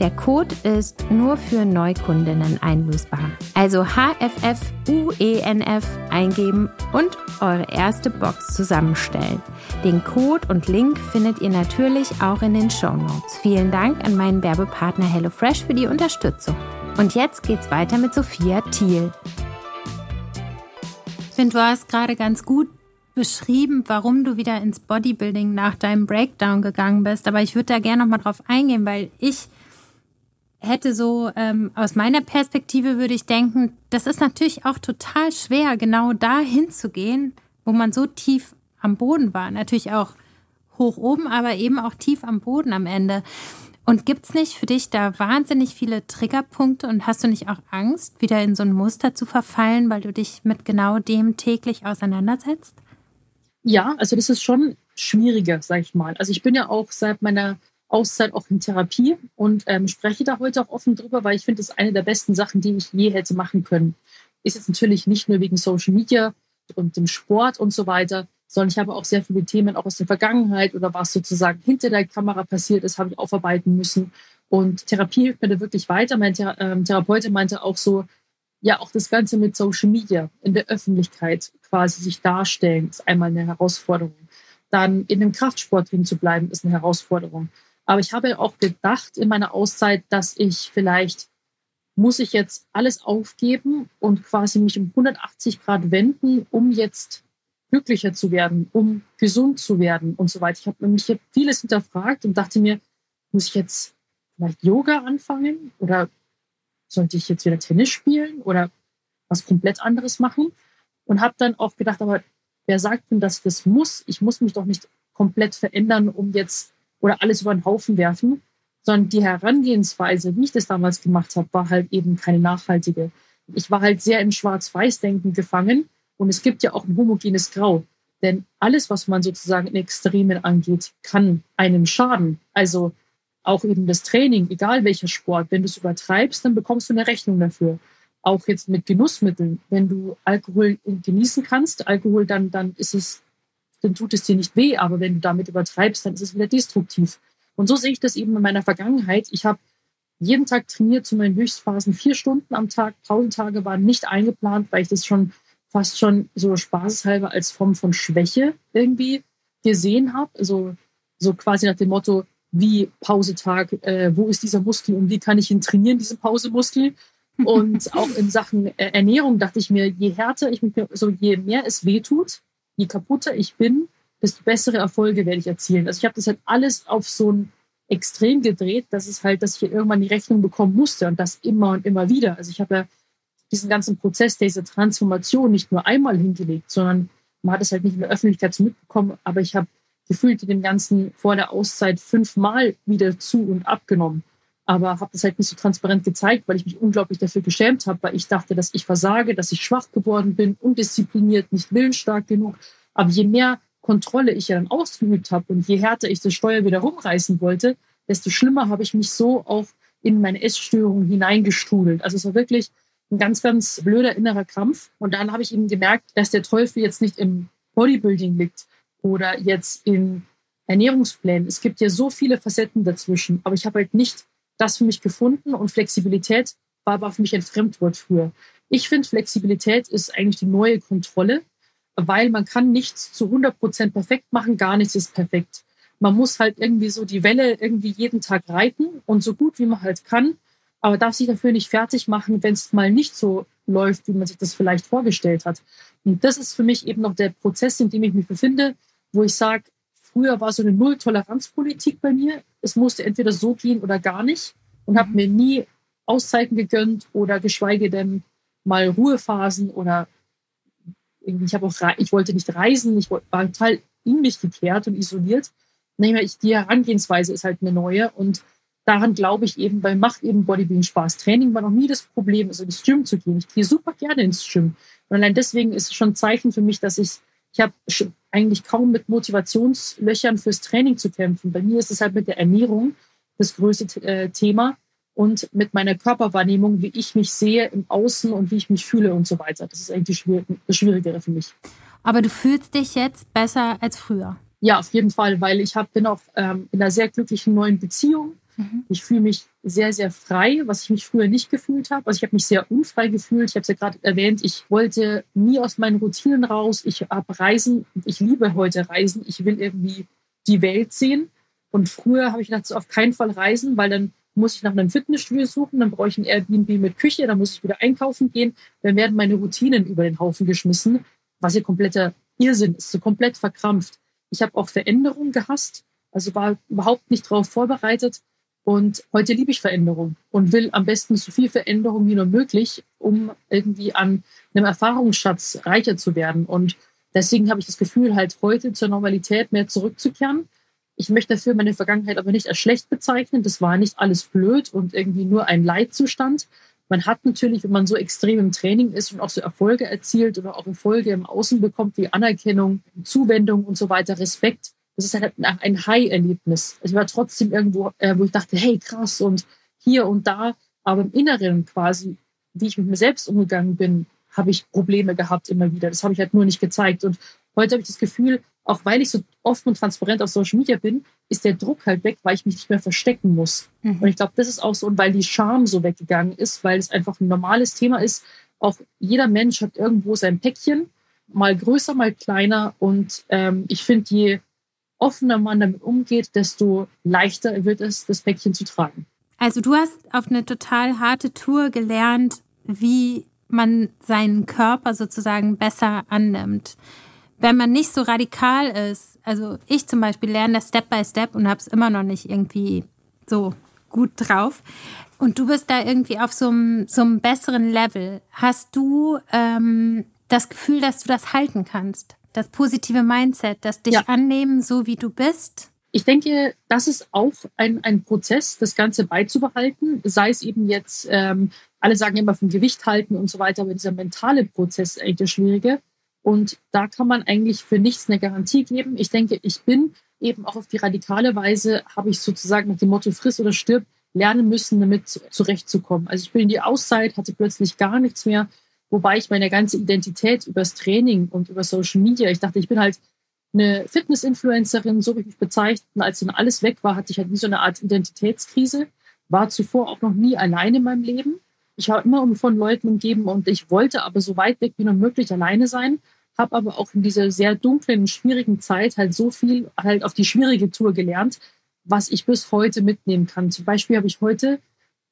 B: Der Code ist nur für Neukundinnen einlösbar. Also HFFUENF eingeben und eure erste Box zusammenstellen. Den Code und Link findet ihr natürlich auch in den Show Notes. Vielen Dank an meinen Werbepartner HelloFresh für die Unterstützung. Und jetzt geht's weiter mit Sophia Thiel finde, du hast gerade ganz gut beschrieben, warum du wieder ins Bodybuilding nach deinem Breakdown gegangen bist. Aber ich würde da gerne nochmal drauf eingehen, weil ich hätte so, ähm, aus meiner Perspektive würde ich denken, das ist natürlich auch total schwer, genau da hinzugehen, wo man so tief am Boden war. Natürlich auch hoch oben, aber eben auch tief am Boden am Ende. Und gibt es nicht für dich da wahnsinnig viele Triggerpunkte und hast du nicht auch Angst, wieder in so ein Muster zu verfallen, weil du dich mit genau dem täglich auseinandersetzt?
A: Ja, also das ist schon schwieriger, sag ich mal. Also ich bin ja auch seit meiner Auszeit auch in Therapie und ähm, spreche da heute auch offen drüber, weil ich finde, das ist eine der besten Sachen, die ich je hätte machen können. Ist jetzt natürlich nicht nur wegen Social Media und dem Sport und so weiter, sondern ich habe auch sehr viele Themen auch aus der Vergangenheit oder was sozusagen hinter der Kamera passiert ist, habe ich aufarbeiten müssen. Und Therapie hilft mir da wirklich weiter. Mein Thera ähm, Therapeut meinte auch so, ja, auch das Ganze mit Social Media in der Öffentlichkeit quasi sich darstellen, ist einmal eine Herausforderung. Dann in dem Kraftsport drin zu bleiben, ist eine Herausforderung. Aber ich habe auch gedacht in meiner Auszeit, dass ich vielleicht muss ich jetzt alles aufgeben und quasi mich um 180 Grad wenden, um jetzt glücklicher zu werden, um gesund zu werden und so weiter. Ich habe mich vieles hinterfragt und dachte mir, muss ich jetzt vielleicht Yoga anfangen oder sollte ich jetzt wieder Tennis spielen oder was komplett anderes machen? Und habe dann auch gedacht, aber wer sagt denn, dass ich das muss? Ich muss mich doch nicht komplett verändern, um jetzt oder alles über den Haufen werfen, sondern die Herangehensweise, wie ich das damals gemacht habe, war halt eben keine nachhaltige. Ich war halt sehr im Schwarz-Weiß-Denken gefangen und es gibt ja auch ein homogenes Grau. Denn alles, was man sozusagen in Extremen angeht, kann einem schaden. Also auch eben das Training, egal welcher Sport, wenn du es übertreibst, dann bekommst du eine Rechnung dafür. Auch jetzt mit Genussmitteln, wenn du Alkohol genießen kannst, Alkohol, dann, dann ist es, dann tut es dir nicht weh, aber wenn du damit übertreibst, dann ist es wieder destruktiv. Und so sehe ich das eben in meiner Vergangenheit. Ich habe jeden Tag trainiert zu meinen Höchstphasen, vier Stunden am Tag. Pausentage waren nicht eingeplant, weil ich das schon fast schon so spaßeshalber als Form von Schwäche irgendwie gesehen habe. Also so quasi nach dem Motto, wie Pausetag, äh, wo ist dieser Muskel und wie kann ich ihn trainieren, diesen Pausemuskel? Und [laughs] auch in Sachen äh, Ernährung dachte ich mir, je härter ich mich, so je mehr es weh tut, je kaputter ich bin, desto bessere Erfolge werde ich erzielen. Also ich habe das halt alles auf so ein Extrem gedreht, dass es halt, dass ich irgendwann die Rechnung bekommen musste und das immer und immer wieder. Also ich habe ja diesen ganzen Prozess dieser Transformation nicht nur einmal hingelegt, sondern man hat es halt nicht in der Öffentlichkeit so mitbekommen, aber ich habe gefühlt den ganzen vor der Auszeit fünfmal wieder zu und abgenommen. Aber habe das halt nicht so transparent gezeigt, weil ich mich unglaublich dafür geschämt habe, weil ich dachte, dass ich versage, dass ich schwach geworden bin, undiszipliniert, nicht willensstark genug. Aber je mehr Kontrolle ich ja dann ausgeübt habe und je härter ich das Steuer wieder rumreißen wollte, desto schlimmer habe ich mich so auch in meine Essstörung hineingestrudelt. Also es war wirklich ein ganz, ganz blöder innerer Kampf. Und dann habe ich eben gemerkt, dass der Teufel jetzt nicht im Bodybuilding liegt oder jetzt in Ernährungsplänen. Es gibt ja so viele Facetten dazwischen, aber ich habe halt nicht das für mich gefunden und Flexibilität war, war für mich ein Fremdwort früher. Ich finde, Flexibilität ist eigentlich die neue Kontrolle, weil man kann nichts zu 100 Prozent perfekt machen, gar nichts ist perfekt. Man muss halt irgendwie so die Welle irgendwie jeden Tag reiten und so gut wie man halt kann, aber darf sich dafür nicht fertig machen, wenn es mal nicht so läuft, wie man sich das vielleicht vorgestellt hat. Und das ist für mich eben noch der Prozess, in dem ich mich befinde, wo ich sage, früher war so eine Null-Toleranz-Politik bei mir. Es musste entweder so gehen oder gar nicht und habe mhm. mir nie Auszeiten gegönnt oder geschweige denn mal Ruhephasen oder irgendwie, ich habe auch, ich wollte nicht reisen, ich war total in mich gekehrt und isoliert. Die Herangehensweise ist halt eine neue und daran glaube ich eben, weil macht eben Bodybuilding Spaß. Training war noch nie das Problem, also ins Gym zu gehen. Ich gehe super gerne ins Gym. Und allein deswegen ist es schon ein Zeichen für mich, dass ich, ich habe eigentlich kaum mit Motivationslöchern fürs Training zu kämpfen. Bei mir ist es halt mit der Ernährung das größte äh, Thema und mit meiner Körperwahrnehmung, wie ich mich sehe im Außen und wie ich mich fühle und so weiter. Das ist eigentlich das Schwierigere für mich.
B: Aber du fühlst dich jetzt besser als früher?
A: Ja, auf jeden Fall, weil ich hab, bin auch ähm, in einer sehr glücklichen neuen Beziehung. Mhm. Ich fühle mich sehr, sehr frei, was ich mich früher nicht gefühlt habe. Also ich habe mich sehr unfrei gefühlt. Ich habe es ja gerade erwähnt, ich wollte nie aus meinen Routinen raus. Ich habe Reisen, ich liebe heute Reisen. Ich will irgendwie die Welt sehen. Und früher habe ich gedacht, so auf keinen Fall reisen, weil dann muss ich nach einem Fitnessstudio suchen, dann brauche ich ein Airbnb mit Küche, dann muss ich wieder einkaufen gehen, dann werden meine Routinen über den Haufen geschmissen, was ja kompletter Irrsinn ist, so komplett verkrampft. Ich habe auch Veränderungen gehasst, also war überhaupt nicht darauf vorbereitet. Und heute liebe ich Veränderung und will am besten so viel Veränderung wie nur möglich, um irgendwie an einem Erfahrungsschatz reicher zu werden. Und deswegen habe ich das Gefühl, halt heute zur Normalität mehr zurückzukehren ich möchte dafür meine Vergangenheit aber nicht als schlecht bezeichnen. Das war nicht alles blöd und irgendwie nur ein Leidzustand. Man hat natürlich, wenn man so extrem im Training ist und auch so Erfolge erzielt oder auch Erfolge im Außen bekommt, wie Anerkennung, Zuwendung und so weiter, Respekt, das ist halt ein High-Erlebnis. Ich war trotzdem irgendwo, äh, wo ich dachte, hey, krass und hier und da, aber im Inneren quasi, wie ich mit mir selbst umgegangen bin, habe ich Probleme gehabt immer wieder. Das habe ich halt nur nicht gezeigt. Und heute habe ich das Gefühl, auch weil ich so offen und transparent auf Social Media bin, ist der Druck halt weg, weil ich mich nicht mehr verstecken muss. Mhm. Und ich glaube, das ist auch so, und weil die Scham so weggegangen ist, weil es einfach ein normales Thema ist. Auch jeder Mensch hat irgendwo sein Päckchen, mal größer, mal kleiner. Und ähm, ich finde, je offener man damit umgeht, desto leichter wird es, das Päckchen zu tragen.
B: Also du hast auf eine total harte Tour gelernt, wie man seinen Körper sozusagen besser annimmt wenn man nicht so radikal ist, also ich zum Beispiel lerne das Step by Step und habe es immer noch nicht irgendwie so gut drauf. Und du bist da irgendwie auf so einem, so einem besseren Level. Hast du ähm, das Gefühl, dass du das halten kannst? Das positive Mindset, das dich ja. annehmen, so wie du bist?
A: Ich denke, das ist auch ein, ein Prozess, das Ganze beizubehalten. Sei es eben jetzt, ähm, alle sagen immer vom Gewicht halten und so weiter, aber dieser mentale Prozess ist eigentlich der schwierige. Und da kann man eigentlich für nichts eine Garantie geben. Ich denke, ich bin eben auch auf die radikale Weise, habe ich sozusagen nach dem Motto friss oder stirb lernen müssen, damit zurechtzukommen. Also ich bin in die Auszeit, hatte plötzlich gar nichts mehr, wobei ich meine ganze Identität übers Training und über Social Media, ich dachte, ich bin halt eine Fitness-Influencerin, so wie ich mich bezeichnet. Als dann alles weg war, hatte ich halt wie so eine Art Identitätskrise. War zuvor auch noch nie alleine in meinem Leben. Ich war immer von Leuten umgeben und ich wollte aber so weit weg wie nur möglich alleine sein habe aber auch in dieser sehr dunklen, schwierigen Zeit halt so viel halt auf die schwierige Tour gelernt, was ich bis heute mitnehmen kann. Zum Beispiel habe ich heute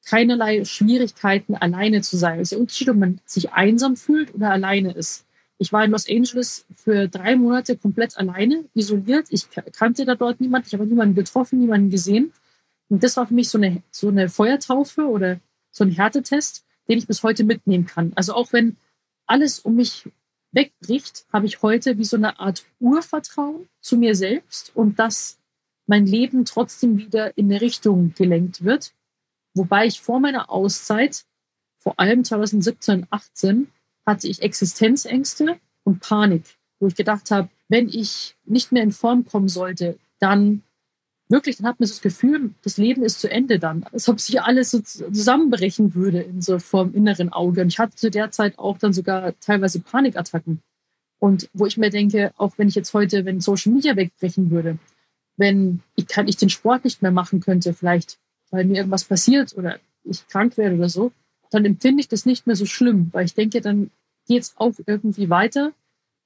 A: keinerlei Schwierigkeiten, alleine zu sein. Es ist der Unterschied, ob man sich einsam fühlt oder alleine ist. Ich war in Los Angeles für drei Monate komplett alleine, isoliert. Ich kannte da dort niemanden, ich habe niemanden getroffen, niemanden gesehen. Und das war für mich so eine, so eine Feuertaufe oder so ein Härtetest, den ich bis heute mitnehmen kann. Also auch wenn alles um mich wegbricht, habe ich heute wie so eine Art Urvertrauen zu mir selbst und dass mein Leben trotzdem wieder in eine Richtung gelenkt wird. Wobei ich vor meiner Auszeit, vor allem 2017 und 18, hatte ich Existenzängste und Panik, wo ich gedacht habe, wenn ich nicht mehr in Form kommen sollte, dann wirklich, dann hat man das Gefühl, das Leben ist zu Ende dann. Als ob sich alles so zusammenbrechen würde in so vom inneren Auge. Und ich hatte zu der Zeit auch dann sogar teilweise Panikattacken. Und wo ich mir denke, auch wenn ich jetzt heute, wenn Social Media wegbrechen würde, wenn ich, kann, ich den Sport nicht mehr machen könnte, vielleicht weil mir irgendwas passiert oder ich krank werde oder so, dann empfinde ich das nicht mehr so schlimm, weil ich denke, dann geht es auch irgendwie weiter.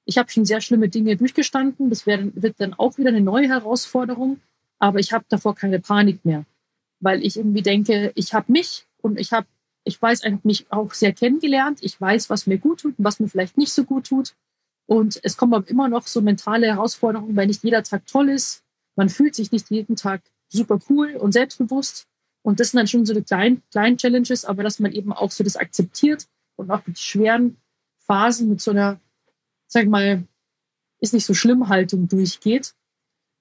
A: Ich habe schon sehr schlimme Dinge durchgestanden. Das wär, wird dann auch wieder eine neue Herausforderung. Aber ich habe davor keine Panik mehr, weil ich irgendwie denke, ich habe mich und ich habe, ich weiß, ich mich auch sehr kennengelernt. Ich weiß, was mir gut tut und was mir vielleicht nicht so gut tut. Und es kommen aber immer noch so mentale Herausforderungen, weil nicht jeder Tag toll ist. Man fühlt sich nicht jeden Tag super cool und selbstbewusst. Und das sind dann schon so die kleinen, kleinen Challenges, aber dass man eben auch so das akzeptiert und auch mit schweren Phasen mit so einer, sag mal, ist nicht so schlimm Haltung durchgeht.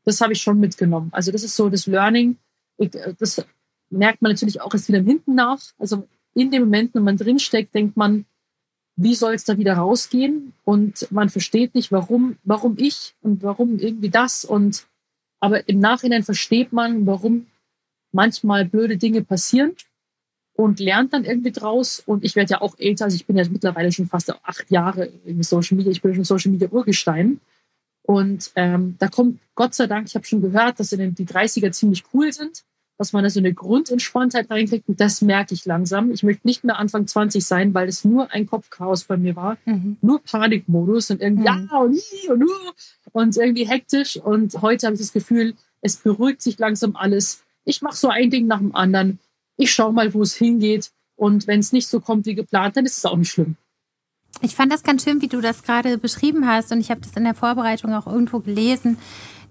A: Das habe ich schon mitgenommen. Also das ist so das Learning. Ich, das merkt man natürlich auch erst wieder hinten nach. Also in dem Moment, wenn man drinsteckt, denkt man, wie soll es da wieder rausgehen? Und man versteht nicht, warum, warum ich und warum irgendwie das. Und aber im Nachhinein versteht man, warum manchmal blöde Dinge passieren und lernt dann irgendwie draus. Und ich werde ja auch älter, also ich bin ja mittlerweile schon fast acht Jahre in Social Media, ich bin schon Social Media Urgestein. Und ähm, da kommt Gott sei Dank, ich habe schon gehört, dass in die 30er ziemlich cool sind, dass man da so eine Grundentspanntheit reinkriegt. Und das merke ich langsam. Ich möchte nicht mehr Anfang 20 sein, weil es nur ein Kopfchaos bei mir war. Mhm. Nur Panikmodus und irgendwie mhm. ja und nie und, und irgendwie hektisch. Und heute habe ich das Gefühl, es beruhigt sich langsam alles ich mache so ein Ding nach dem anderen. Ich schaue mal, wo es hingeht. Und wenn es nicht so kommt wie geplant, dann ist es auch nicht schlimm.
B: Ich fand das ganz schön, wie du das gerade beschrieben hast. Und ich habe das in der Vorbereitung auch irgendwo gelesen,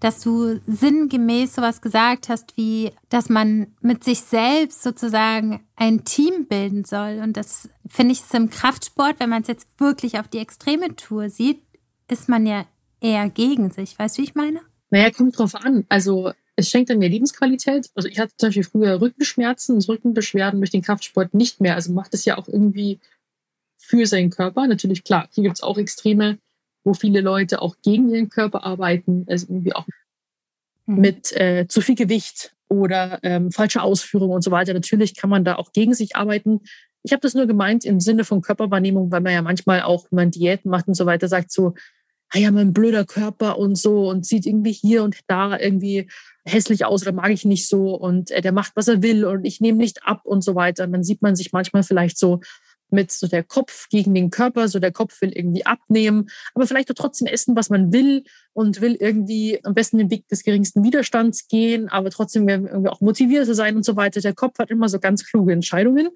B: dass du sinngemäß sowas gesagt hast, wie, dass man mit sich selbst sozusagen ein Team bilden soll. Und das finde ich ist im Kraftsport, wenn man es jetzt wirklich auf die extreme Tour sieht, ist man ja eher gegen sich. Weißt du, wie ich meine?
A: Naja, kommt drauf an. Also es schenkt dann mehr Lebensqualität. Also ich hatte zum Beispiel früher Rückenschmerzen, Rückenbeschwerden durch den Kraftsport nicht mehr. Also macht es ja auch irgendwie für seinen Körper. Natürlich, klar, hier gibt es auch Extreme, wo viele Leute auch gegen ihren Körper arbeiten, also irgendwie auch mhm. mit äh, zu viel Gewicht oder ähm, falsche Ausführung und so weiter. Natürlich kann man da auch gegen sich arbeiten. Ich habe das nur gemeint im Sinne von Körperwahrnehmung, weil man ja manchmal auch, wenn man Diäten macht und so weiter, sagt so, ah ja, mein blöder Körper und so und sieht irgendwie hier und da irgendwie hässlich aus oder mag ich nicht so und äh, der macht, was er will und ich nehme nicht ab und so weiter. Und dann sieht man sich manchmal vielleicht so mit so der Kopf gegen den Körper, so der Kopf will irgendwie abnehmen, aber vielleicht auch trotzdem essen, was man will und will irgendwie am besten den Weg des geringsten Widerstands gehen, aber trotzdem irgendwie auch motiviert zu sein und so weiter. Der Kopf hat immer so ganz kluge Entscheidungen,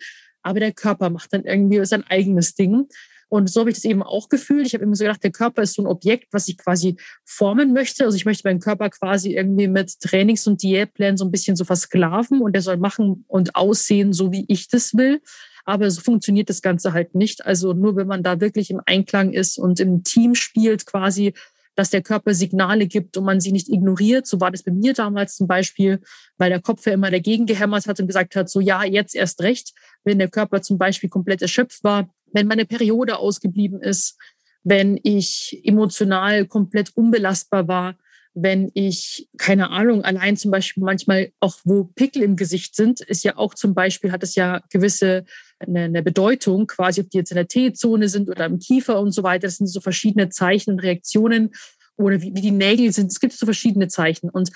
A: aber der Körper macht dann irgendwie sein eigenes Ding. Und so habe ich das eben auch gefühlt. Ich habe immer so gedacht, der Körper ist so ein Objekt, was ich quasi formen möchte. Also ich möchte meinen Körper quasi irgendwie mit Trainings- und Diätplänen so ein bisschen so versklaven und der soll machen und aussehen, so wie ich das will. Aber so funktioniert das Ganze halt nicht. Also nur wenn man da wirklich im Einklang ist und im Team spielt quasi, dass der Körper Signale gibt und man sie nicht ignoriert. So war das bei mir damals zum Beispiel, weil der Kopf ja immer dagegen gehämmert hat und gesagt hat, so ja, jetzt erst recht. Wenn der Körper zum Beispiel komplett erschöpft war, wenn meine Periode ausgeblieben ist, wenn ich emotional komplett unbelastbar war, wenn ich, keine Ahnung, allein zum Beispiel manchmal auch, wo Pickel im Gesicht sind, ist ja auch zum Beispiel, hat es ja gewisse eine, eine Bedeutung, quasi, ob die jetzt in der T-Zone sind oder im Kiefer und so weiter. Das sind so verschiedene Zeichen und Reaktionen oder wie, wie die Nägel sind. Es gibt so verschiedene Zeichen. Und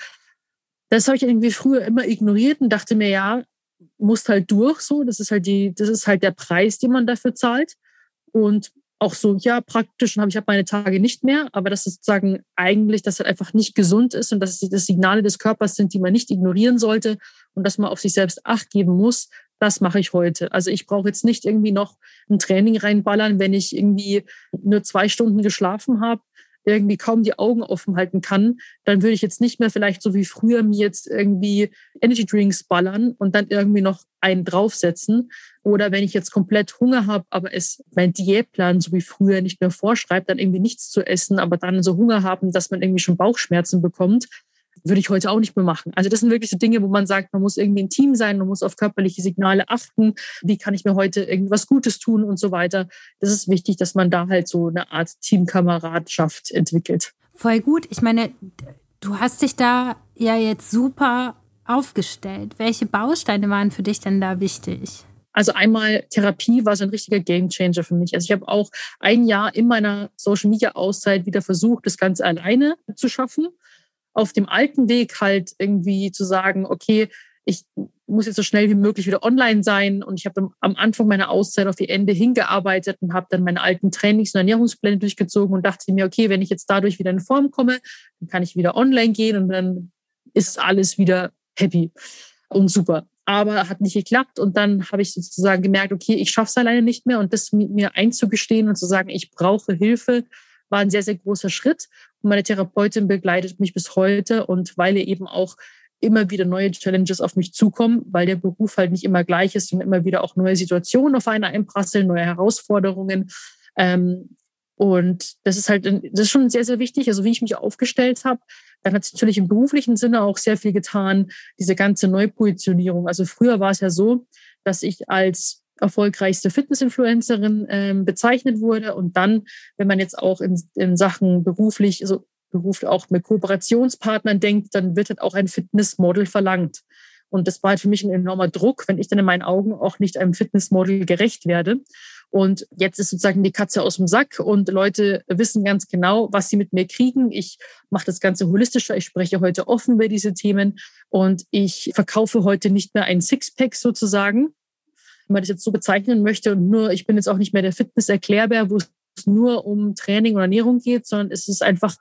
A: das habe ich irgendwie früher immer ignoriert und dachte mir, ja, musst halt durch, so. Das ist halt die, das ist halt der Preis, den man dafür zahlt. Und auch so, ja, praktisch habe ich habe meine Tage nicht mehr, aber dass es sozusagen eigentlich, dass halt einfach nicht gesund ist und dass es das Signale des Körpers sind, die man nicht ignorieren sollte und dass man auf sich selbst Acht geben muss, das mache ich heute. Also ich brauche jetzt nicht irgendwie noch ein Training reinballern, wenn ich irgendwie nur zwei Stunden geschlafen habe irgendwie kaum die Augen offen halten kann, dann würde ich jetzt nicht mehr vielleicht so wie früher mir jetzt irgendwie Energy Drinks ballern und dann irgendwie noch einen draufsetzen. Oder wenn ich jetzt komplett Hunger habe, aber es mein Diätplan so wie früher nicht mehr vorschreibt, dann irgendwie nichts zu essen, aber dann so Hunger haben, dass man irgendwie schon Bauchschmerzen bekommt, würde ich heute auch nicht mehr machen. Also das sind wirklich so Dinge, wo man sagt, man muss irgendwie ein Team sein, man muss auf körperliche Signale achten. Wie kann ich mir heute irgendwas Gutes tun und so weiter. Das ist wichtig, dass man da halt so eine Art Teamkameradschaft entwickelt.
B: Voll gut. Ich meine, du hast dich da ja jetzt super aufgestellt. Welche Bausteine waren für dich denn da wichtig?
A: Also einmal Therapie war so ein richtiger Gamechanger für mich. Also ich habe auch ein Jahr in meiner Social Media Auszeit wieder versucht, das Ganze alleine zu schaffen auf dem alten Weg halt irgendwie zu sagen, okay, ich muss jetzt so schnell wie möglich wieder online sein. Und ich habe am Anfang meiner Auszeit auf die Ende hingearbeitet und habe dann meine alten Trainings- und Ernährungspläne durchgezogen und dachte mir, okay, wenn ich jetzt dadurch wieder in Form komme, dann kann ich wieder online gehen und dann ist alles wieder happy und super. Aber hat nicht geklappt und dann habe ich sozusagen gemerkt, okay, ich schaffe es alleine nicht mehr und das mit mir einzugestehen und zu sagen, ich brauche Hilfe, war ein sehr, sehr großer Schritt. Und meine Therapeutin begleitet mich bis heute und weil ihr eben auch immer wieder neue Challenges auf mich zukommen, weil der Beruf halt nicht immer gleich ist und immer wieder auch neue Situationen auf einen einprasseln, neue Herausforderungen. Ähm, und das ist halt, das ist schon sehr, sehr wichtig. Also wie ich mich aufgestellt habe, dann hat es natürlich im beruflichen Sinne auch sehr viel getan, diese ganze Neupositionierung. Also früher war es ja so, dass ich als erfolgreichste Fitnessinfluencerin ähm, bezeichnet wurde. Und dann, wenn man jetzt auch in, in Sachen beruflich, also Beruf auch mit Kooperationspartnern denkt, dann wird halt auch ein Fitnessmodel verlangt. Und das war halt für mich ein enormer Druck, wenn ich dann in meinen Augen auch nicht einem Fitnessmodel gerecht werde. Und jetzt ist sozusagen die Katze aus dem Sack und Leute wissen ganz genau, was sie mit mir kriegen. Ich mache das Ganze holistischer. Ich spreche heute offen über diese Themen und ich verkaufe heute nicht mehr ein Sixpack sozusagen, man das jetzt so bezeichnen möchte. Und nur, ich bin jetzt auch nicht mehr der Fitness-Erklärbär, wo es nur um Training und Ernährung geht, sondern es ist einfach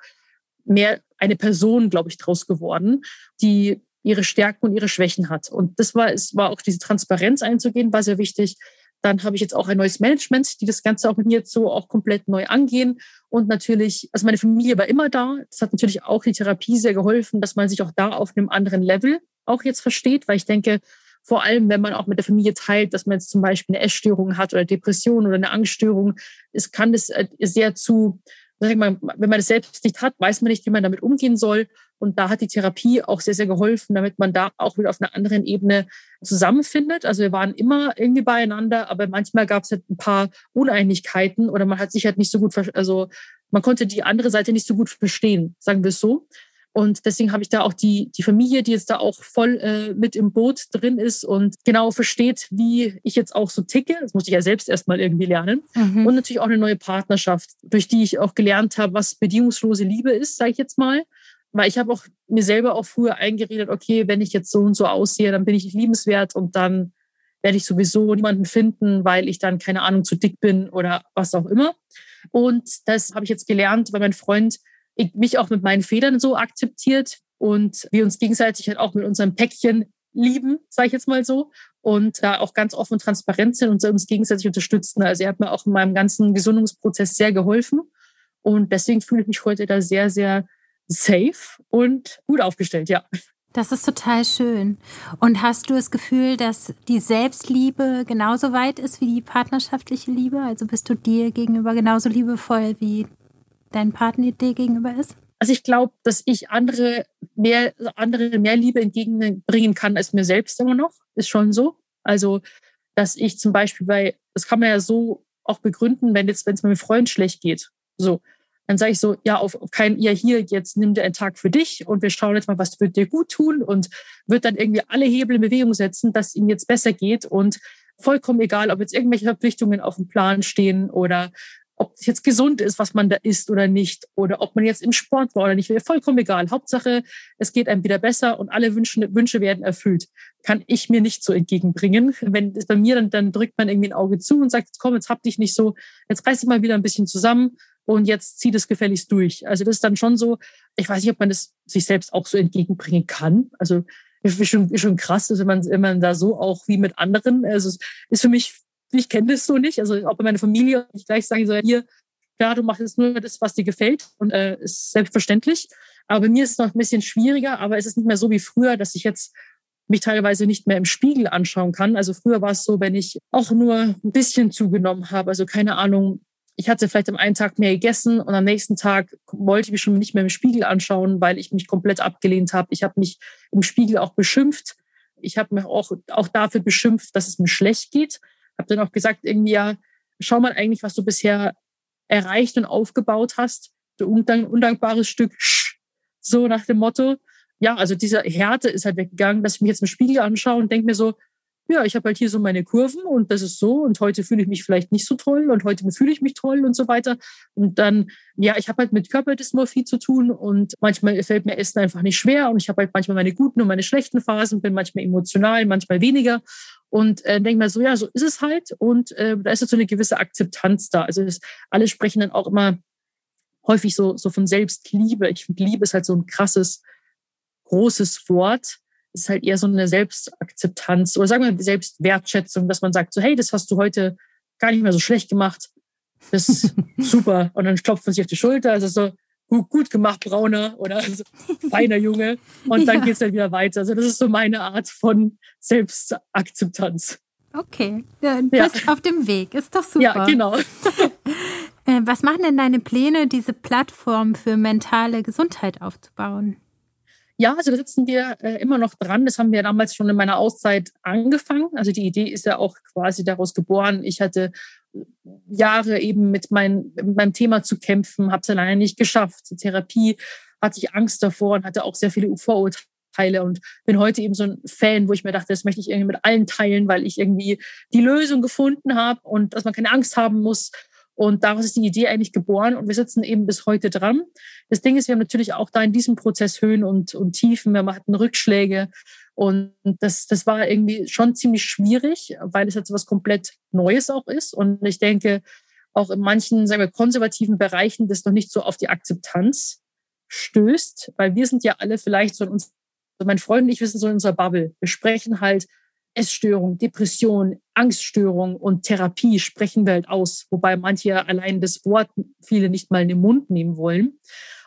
A: mehr eine Person, glaube ich, draus geworden, die ihre Stärken und ihre Schwächen hat. Und das war, es war auch diese Transparenz einzugehen, war sehr wichtig. Dann habe ich jetzt auch ein neues Management, die das Ganze auch mit mir jetzt so auch komplett neu angehen. Und natürlich, also meine Familie war immer da. Das hat natürlich auch die Therapie sehr geholfen, dass man sich auch da auf einem anderen Level auch jetzt versteht, weil ich denke, vor allem, wenn man auch mit der Familie teilt, dass man jetzt zum Beispiel eine Essstörung hat oder Depression oder eine Angststörung, es kann das äh, sehr zu wenn man das selbst nicht hat, weiß man nicht, wie man damit umgehen soll. Und da hat die Therapie auch sehr, sehr geholfen, damit man da auch wieder auf einer anderen Ebene zusammenfindet. Also wir waren immer irgendwie beieinander, aber manchmal gab es halt ein paar Uneinigkeiten oder man hat sich halt nicht so gut, also man konnte die andere Seite nicht so gut verstehen, sagen wir es so. Und deswegen habe ich da auch die, die Familie, die jetzt da auch voll äh, mit im Boot drin ist und genau versteht, wie ich jetzt auch so ticke. Das muss ich ja selbst erstmal irgendwie lernen. Mhm. Und natürlich auch eine neue Partnerschaft, durch die ich auch gelernt habe, was bedingungslose Liebe ist, sage ich jetzt mal. Weil ich habe auch mir selber auch früher eingeredet, okay, wenn ich jetzt so und so aussehe, dann bin ich liebenswert und dann werde ich sowieso niemanden finden, weil ich dann, keine Ahnung, zu dick bin oder was auch immer. Und das habe ich jetzt gelernt, weil mein Freund ich mich auch mit meinen Federn so akzeptiert und wir uns gegenseitig halt auch mit unserem Päckchen lieben, sage ich jetzt mal so, und da auch ganz offen und transparent sind und uns gegenseitig unterstützen. Also er hat mir auch in meinem ganzen Gesundungsprozess sehr geholfen und deswegen fühle ich mich heute da sehr, sehr safe und gut aufgestellt, ja.
B: Das ist total schön. Und hast du das Gefühl, dass die Selbstliebe genauso weit ist wie die partnerschaftliche Liebe? Also bist du dir gegenüber genauso liebevoll wie dein Partner dir gegenüber ist?
A: Also ich glaube, dass ich andere mehr, andere mehr Liebe entgegenbringen kann als mir selbst immer noch. Ist schon so. Also, dass ich zum Beispiel bei, das kann man ja so auch begründen, wenn jetzt, wenn es meinem Freund schlecht geht. So, dann sage ich so, ja, auf, auf keinen, ja, hier, jetzt nimm dir einen Tag für dich und wir schauen jetzt mal, was wird dir gut tun und wird dann irgendwie alle Hebel in Bewegung setzen, dass ihm jetzt besser geht und vollkommen egal, ob jetzt irgendwelche Verpflichtungen auf dem Plan stehen oder ob es jetzt gesund ist, was man da isst oder nicht, oder ob man jetzt im Sport war oder nicht, wäre vollkommen egal. Hauptsache, es geht einem wieder besser und alle Wünsche, Wünsche werden erfüllt. Kann ich mir nicht so entgegenbringen. Wenn es bei mir dann, dann drückt man irgendwie ein Auge zu und sagt, komm, jetzt hab dich nicht so, jetzt reiß dich mal wieder ein bisschen zusammen und jetzt zieh das gefälligst durch. Also das ist dann schon so, ich weiß nicht, ob man das sich selbst auch so entgegenbringen kann. Also ist schon, ist schon krass, dass man, wenn man da so auch wie mit anderen, also ist für mich ich kenne das so nicht. Also auch bei meiner Familie ich gleich sagen so, hier, klar, du machst jetzt nur das, was dir gefällt und äh, ist selbstverständlich. Aber bei mir ist es noch ein bisschen schwieriger, aber es ist nicht mehr so wie früher, dass ich jetzt mich teilweise nicht mehr im Spiegel anschauen kann. Also früher war es so, wenn ich auch nur ein bisschen zugenommen habe, also keine Ahnung, ich hatte vielleicht am einen Tag mehr gegessen und am nächsten Tag wollte ich mich schon nicht mehr im Spiegel anschauen, weil ich mich komplett abgelehnt habe. Ich habe mich im Spiegel auch beschimpft. Ich habe mich auch, auch dafür beschimpft, dass es mir schlecht geht habe dann auch gesagt, irgendwie ja, schau mal eigentlich, was du bisher erreicht und aufgebaut hast. Du undankbares Stück, so nach dem Motto. Ja, also diese Härte ist halt weggegangen, dass ich mich jetzt im Spiegel anschaue und denke mir so, ja, ich habe halt hier so meine Kurven und das ist so und heute fühle ich mich vielleicht nicht so toll und heute fühle ich mich toll und so weiter. Und dann, ja, ich habe halt mit Körperdysmorphie zu tun und manchmal fällt mir Essen einfach nicht schwer und ich habe halt manchmal meine guten und meine schlechten Phasen, bin manchmal emotional, manchmal weniger und äh, denke mir so, ja, so ist es halt und äh, da ist jetzt so eine gewisse Akzeptanz da. Also das, alle sprechen dann auch immer häufig so, so von Selbstliebe. Ich finde, Liebe ist halt so ein krasses, großes Wort ist halt eher so eine Selbstakzeptanz oder sagen wir Selbstwertschätzung, dass man sagt, so hey, das hast du heute gar nicht mehr so schlecht gemacht. Das ist [laughs] super. Und dann klopft man sich auf die Schulter. Also so gut, gemacht, brauner oder [laughs] also, feiner Junge. Und dann ja. geht es dann wieder weiter. Also das ist so meine Art von Selbstakzeptanz.
B: Okay, ja, du bist ja. auf dem Weg. Ist doch super.
A: Ja, genau. [laughs]
B: Äh, was machen denn deine Pläne, diese Plattform für mentale Gesundheit aufzubauen?
A: Ja, also da sitzen wir äh, immer noch dran. Das haben wir damals schon in meiner Auszeit angefangen. Also die Idee ist ja auch quasi daraus geboren. Ich hatte Jahre eben mit, mein, mit meinem Thema zu kämpfen, habe es alleine nicht geschafft. Die Therapie hatte ich Angst davor und hatte auch sehr viele Vorurteile und bin heute eben so ein Fan, wo ich mir dachte, das möchte ich irgendwie mit allen teilen, weil ich irgendwie die Lösung gefunden habe und dass man keine Angst haben muss und daraus ist die Idee eigentlich geboren und wir sitzen eben bis heute dran. Das Ding ist, wir haben natürlich auch da in diesem Prozess Höhen und, und Tiefen, wir hatten Rückschläge und das, das war irgendwie schon ziemlich schwierig, weil es jetzt was komplett Neues auch ist. Und ich denke, auch in manchen, sagen wir, konservativen Bereichen das noch nicht so auf die Akzeptanz stößt, weil wir sind ja alle vielleicht so in uns, mein Freund und ich, wir sind so in unserer Bubble. Wir sprechen halt Essstörung, Depression, Angststörung und Therapie sprechen wir halt aus, wobei manche allein das Wort viele nicht mal in den Mund nehmen wollen.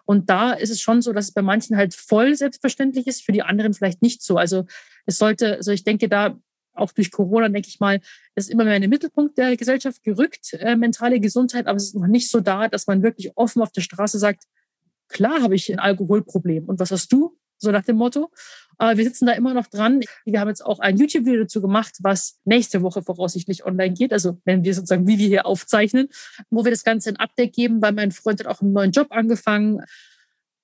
A: Und da ist es schon so, dass es bei manchen halt voll selbstverständlich ist, für die anderen vielleicht nicht so. Also es sollte, also ich denke da auch durch Corona, denke ich mal, ist immer mehr in den Mittelpunkt der Gesellschaft gerückt, äh, mentale Gesundheit, aber es ist noch nicht so da, dass man wirklich offen auf der Straße sagt, klar habe ich ein Alkoholproblem. Und was hast du? so nach dem Motto. Aber wir sitzen da immer noch dran. Wir haben jetzt auch ein YouTube-Video dazu gemacht, was nächste Woche voraussichtlich online geht. Also wenn wir sozusagen, wie wir hier aufzeichnen, wo wir das Ganze ein Update geben, weil mein Freund hat auch einen neuen Job angefangen.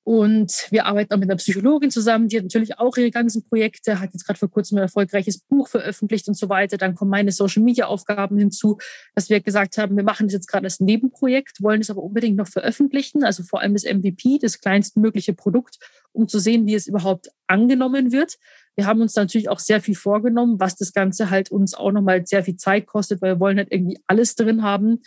A: Und wir arbeiten auch mit einer Psychologin zusammen, die hat natürlich auch ihre ganzen Projekte, hat jetzt gerade vor kurzem ein erfolgreiches Buch veröffentlicht und so weiter. Dann kommen meine Social-Media-Aufgaben hinzu, dass wir gesagt haben, wir machen das jetzt gerade als Nebenprojekt, wollen es aber unbedingt noch veröffentlichen, also vor allem das MVP, das kleinstmögliche Produkt, um zu sehen, wie es überhaupt angenommen wird. Wir haben uns natürlich auch sehr viel vorgenommen, was das Ganze halt uns auch nochmal sehr viel Zeit kostet, weil wir wollen halt irgendwie alles drin haben.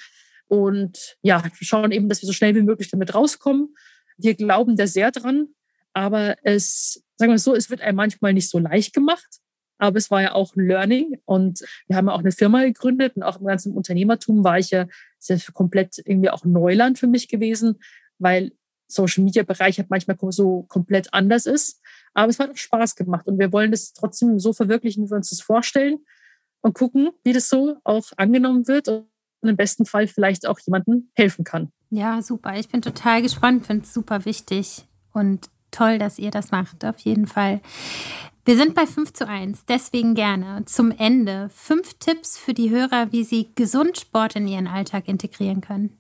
A: Und ja, wir schauen eben, dass wir so schnell wie möglich damit rauskommen wir glauben da sehr dran, aber es, sagen wir so, es wird einem manchmal nicht so leicht gemacht. Aber es war ja auch ein Learning und wir haben ja auch eine Firma gegründet und auch im ganzen Unternehmertum war ich ja komplett irgendwie auch Neuland für mich gewesen, weil Social Media Bereich halt manchmal so komplett anders ist. Aber es hat auch Spaß gemacht und wir wollen das trotzdem so verwirklichen, wie wir uns das vorstellen und gucken, wie das so auch angenommen wird und im besten Fall vielleicht auch jemandem helfen kann.
B: Ja, super. Ich bin total gespannt, finde es super wichtig und toll, dass ihr das macht, auf jeden Fall. Wir sind bei 5 zu 1, deswegen gerne zum Ende fünf Tipps für die Hörer, wie sie gesund Sport in ihren Alltag integrieren können.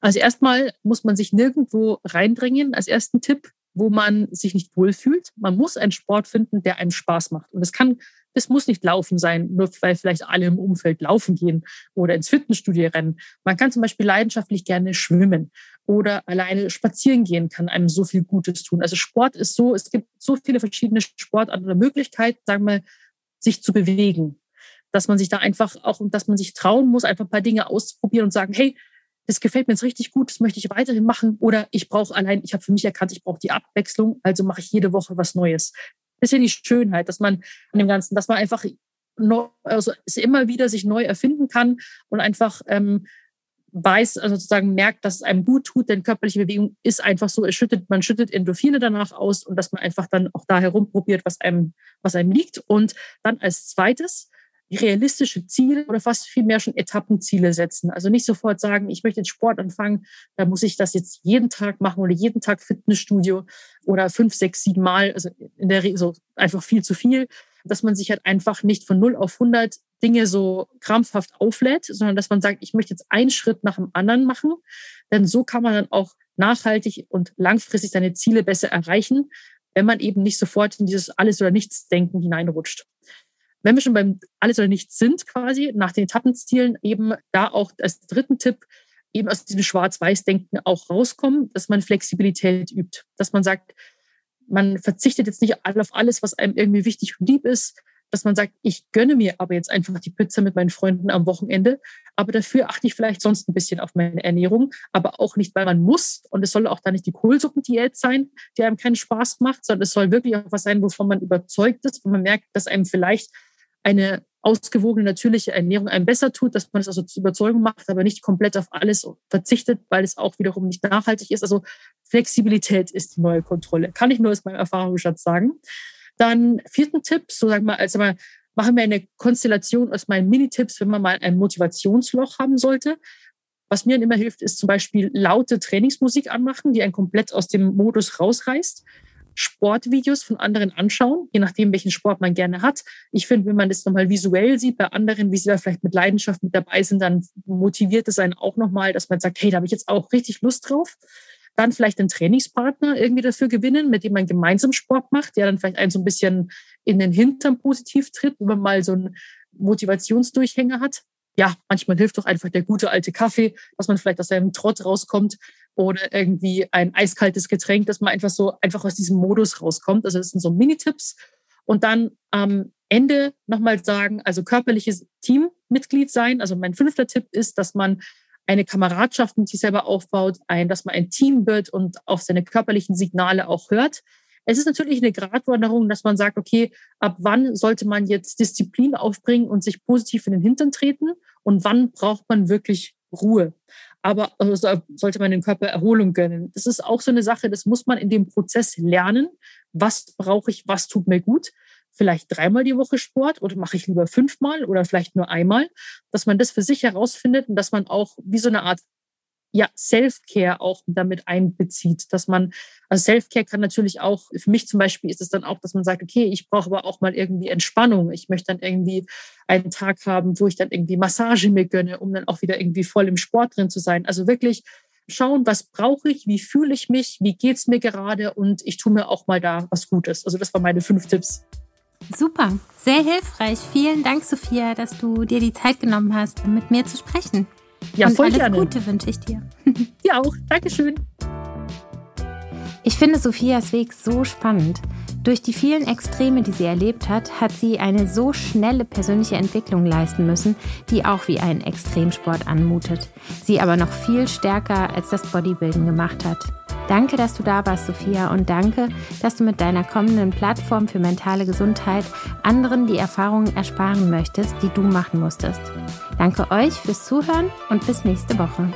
A: Also erstmal muss man sich nirgendwo reindringen. Als ersten Tipp, wo man sich nicht wohlfühlt. Man muss einen Sport finden, der einem Spaß macht. Und es kann es muss nicht Laufen sein, nur weil vielleicht alle im Umfeld laufen gehen oder ins Fitnessstudio rennen. Man kann zum Beispiel leidenschaftlich gerne schwimmen oder alleine spazieren gehen kann einem so viel Gutes tun. Also Sport ist so, es gibt so viele verschiedene Sportarten oder Möglichkeiten, sagen wir, sich zu bewegen. Dass man sich da einfach auch, dass man sich trauen muss, einfach ein paar Dinge auszuprobieren und sagen, hey, das gefällt mir jetzt richtig gut, das möchte ich weiterhin machen. Oder ich brauche allein, ich habe für mich erkannt, ich brauche die Abwechslung, also mache ich jede Woche was Neues ist ja die Schönheit, dass man an dem Ganzen, dass man einfach neu, also immer wieder sich neu erfinden kann und einfach ähm, weiß, also sozusagen merkt, dass es einem gut tut, denn körperliche Bewegung ist einfach so, schüttet, man schüttet Endorphine danach aus und dass man einfach dann auch da herumprobiert, was einem, was einem liegt. Und dann als zweites, realistische Ziele oder fast vielmehr schon Etappenziele setzen. Also nicht sofort sagen, ich möchte jetzt Sport anfangen, da muss ich das jetzt jeden Tag machen oder jeden Tag Fitnessstudio oder fünf, sechs, sieben Mal, also in der Regel so einfach viel zu viel, dass man sich halt einfach nicht von 0 auf 100 Dinge so krampfhaft auflädt, sondern dass man sagt, ich möchte jetzt einen Schritt nach dem anderen machen, denn so kann man dann auch nachhaltig und langfristig seine Ziele besser erreichen, wenn man eben nicht sofort in dieses Alles- oder Nichts-Denken hineinrutscht. Wenn wir schon beim Alles oder Nichts sind, quasi nach den Etappenzielen, eben da auch als dritten Tipp, eben aus diesem Schwarz-Weiß-Denken auch rauskommen, dass man Flexibilität übt. Dass man sagt, man verzichtet jetzt nicht auf alles, was einem irgendwie wichtig und lieb ist, dass man sagt, ich gönne mir aber jetzt einfach die Pizza mit meinen Freunden am Wochenende, aber dafür achte ich vielleicht sonst ein bisschen auf meine Ernährung, aber auch nicht, weil man muss. Und es soll auch da nicht die Kohlsuppendiät sein, die einem keinen Spaß macht, sondern es soll wirklich auch was sein, wovon man überzeugt ist, wo man merkt, dass einem vielleicht eine ausgewogene, natürliche Ernährung einem besser tut, dass man es also zur Überzeugung macht, aber nicht komplett auf alles verzichtet, weil es auch wiederum nicht nachhaltig ist. Also Flexibilität ist die neue Kontrolle. Kann ich nur aus meinem Erfahrungsschatz sagen. Dann vierten Tipp, so sagen wir, also mal, machen wir eine Konstellation aus meinen Minitipps, wenn man mal ein Motivationsloch haben sollte. Was mir immer hilft, ist zum Beispiel laute Trainingsmusik anmachen, die einen komplett aus dem Modus rausreißt. Sportvideos von anderen anschauen, je nachdem, welchen Sport man gerne hat. Ich finde, wenn man das nochmal visuell sieht bei anderen, wie sie da vielleicht mit Leidenschaft mit dabei sind, dann motiviert es einen auch nochmal, dass man sagt, hey, da habe ich jetzt auch richtig Lust drauf dann vielleicht einen Trainingspartner irgendwie dafür gewinnen, mit dem man gemeinsam Sport macht, der dann vielleicht einen so ein bisschen in den Hintern positiv tritt, wenn man mal so einen Motivationsdurchhänger hat. Ja, manchmal hilft doch einfach der gute alte Kaffee, dass man vielleicht aus seinem Trott rauskommt oder irgendwie ein eiskaltes Getränk, dass man einfach so einfach aus diesem Modus rauskommt. Also das sind so Mini-Tipps. Und dann am Ende nochmal sagen, also körperliches Teammitglied sein. Also mein fünfter Tipp ist, dass man eine Kameradschaft mit sich selber aufbaut, ein, dass man ein Team wird und auf seine körperlichen Signale auch hört. Es ist natürlich eine Gratwanderung, dass man sagt, okay, ab wann sollte man jetzt Disziplin aufbringen und sich positiv in den Hintern treten und wann braucht man wirklich Ruhe. Aber also, sollte man dem Körper Erholung gönnen. Das ist auch so eine Sache, das muss man in dem Prozess lernen. Was brauche ich, was tut mir gut? vielleicht dreimal die Woche Sport oder mache ich lieber fünfmal oder vielleicht nur einmal, dass man das für sich herausfindet und dass man auch wie so eine Art ja, Self-Care auch damit einbezieht, dass man, also Self-Care kann natürlich auch, für mich zum Beispiel ist es dann auch, dass man sagt, okay, ich brauche aber auch mal irgendwie Entspannung. Ich möchte dann irgendwie einen Tag haben, wo ich dann irgendwie Massage mir gönne, um dann auch wieder irgendwie voll im Sport drin zu sein. Also wirklich schauen, was brauche ich, wie fühle ich mich, wie geht's mir gerade und ich tue mir auch mal da was Gutes. Also das waren meine fünf Tipps.
B: Super, sehr hilfreich. Vielen Dank, Sophia, dass du dir die Zeit genommen hast, mit mir zu sprechen.
A: Ja,
B: Und
A: voll
B: alles
A: gerne.
B: Gute wünsche ich dir. [laughs]
A: Ja, auch. Dankeschön.
B: Ich finde Sophias Weg so spannend. Durch die vielen Extreme, die sie erlebt hat, hat sie eine so schnelle persönliche Entwicklung leisten müssen, die auch wie ein Extremsport anmutet. Sie aber noch viel stärker als das Bodybuilding gemacht hat. Danke, dass du da warst, Sophia, und danke, dass du mit deiner kommenden Plattform für mentale Gesundheit anderen die Erfahrungen ersparen möchtest, die du machen musstest. Danke euch fürs Zuhören und bis nächste Woche.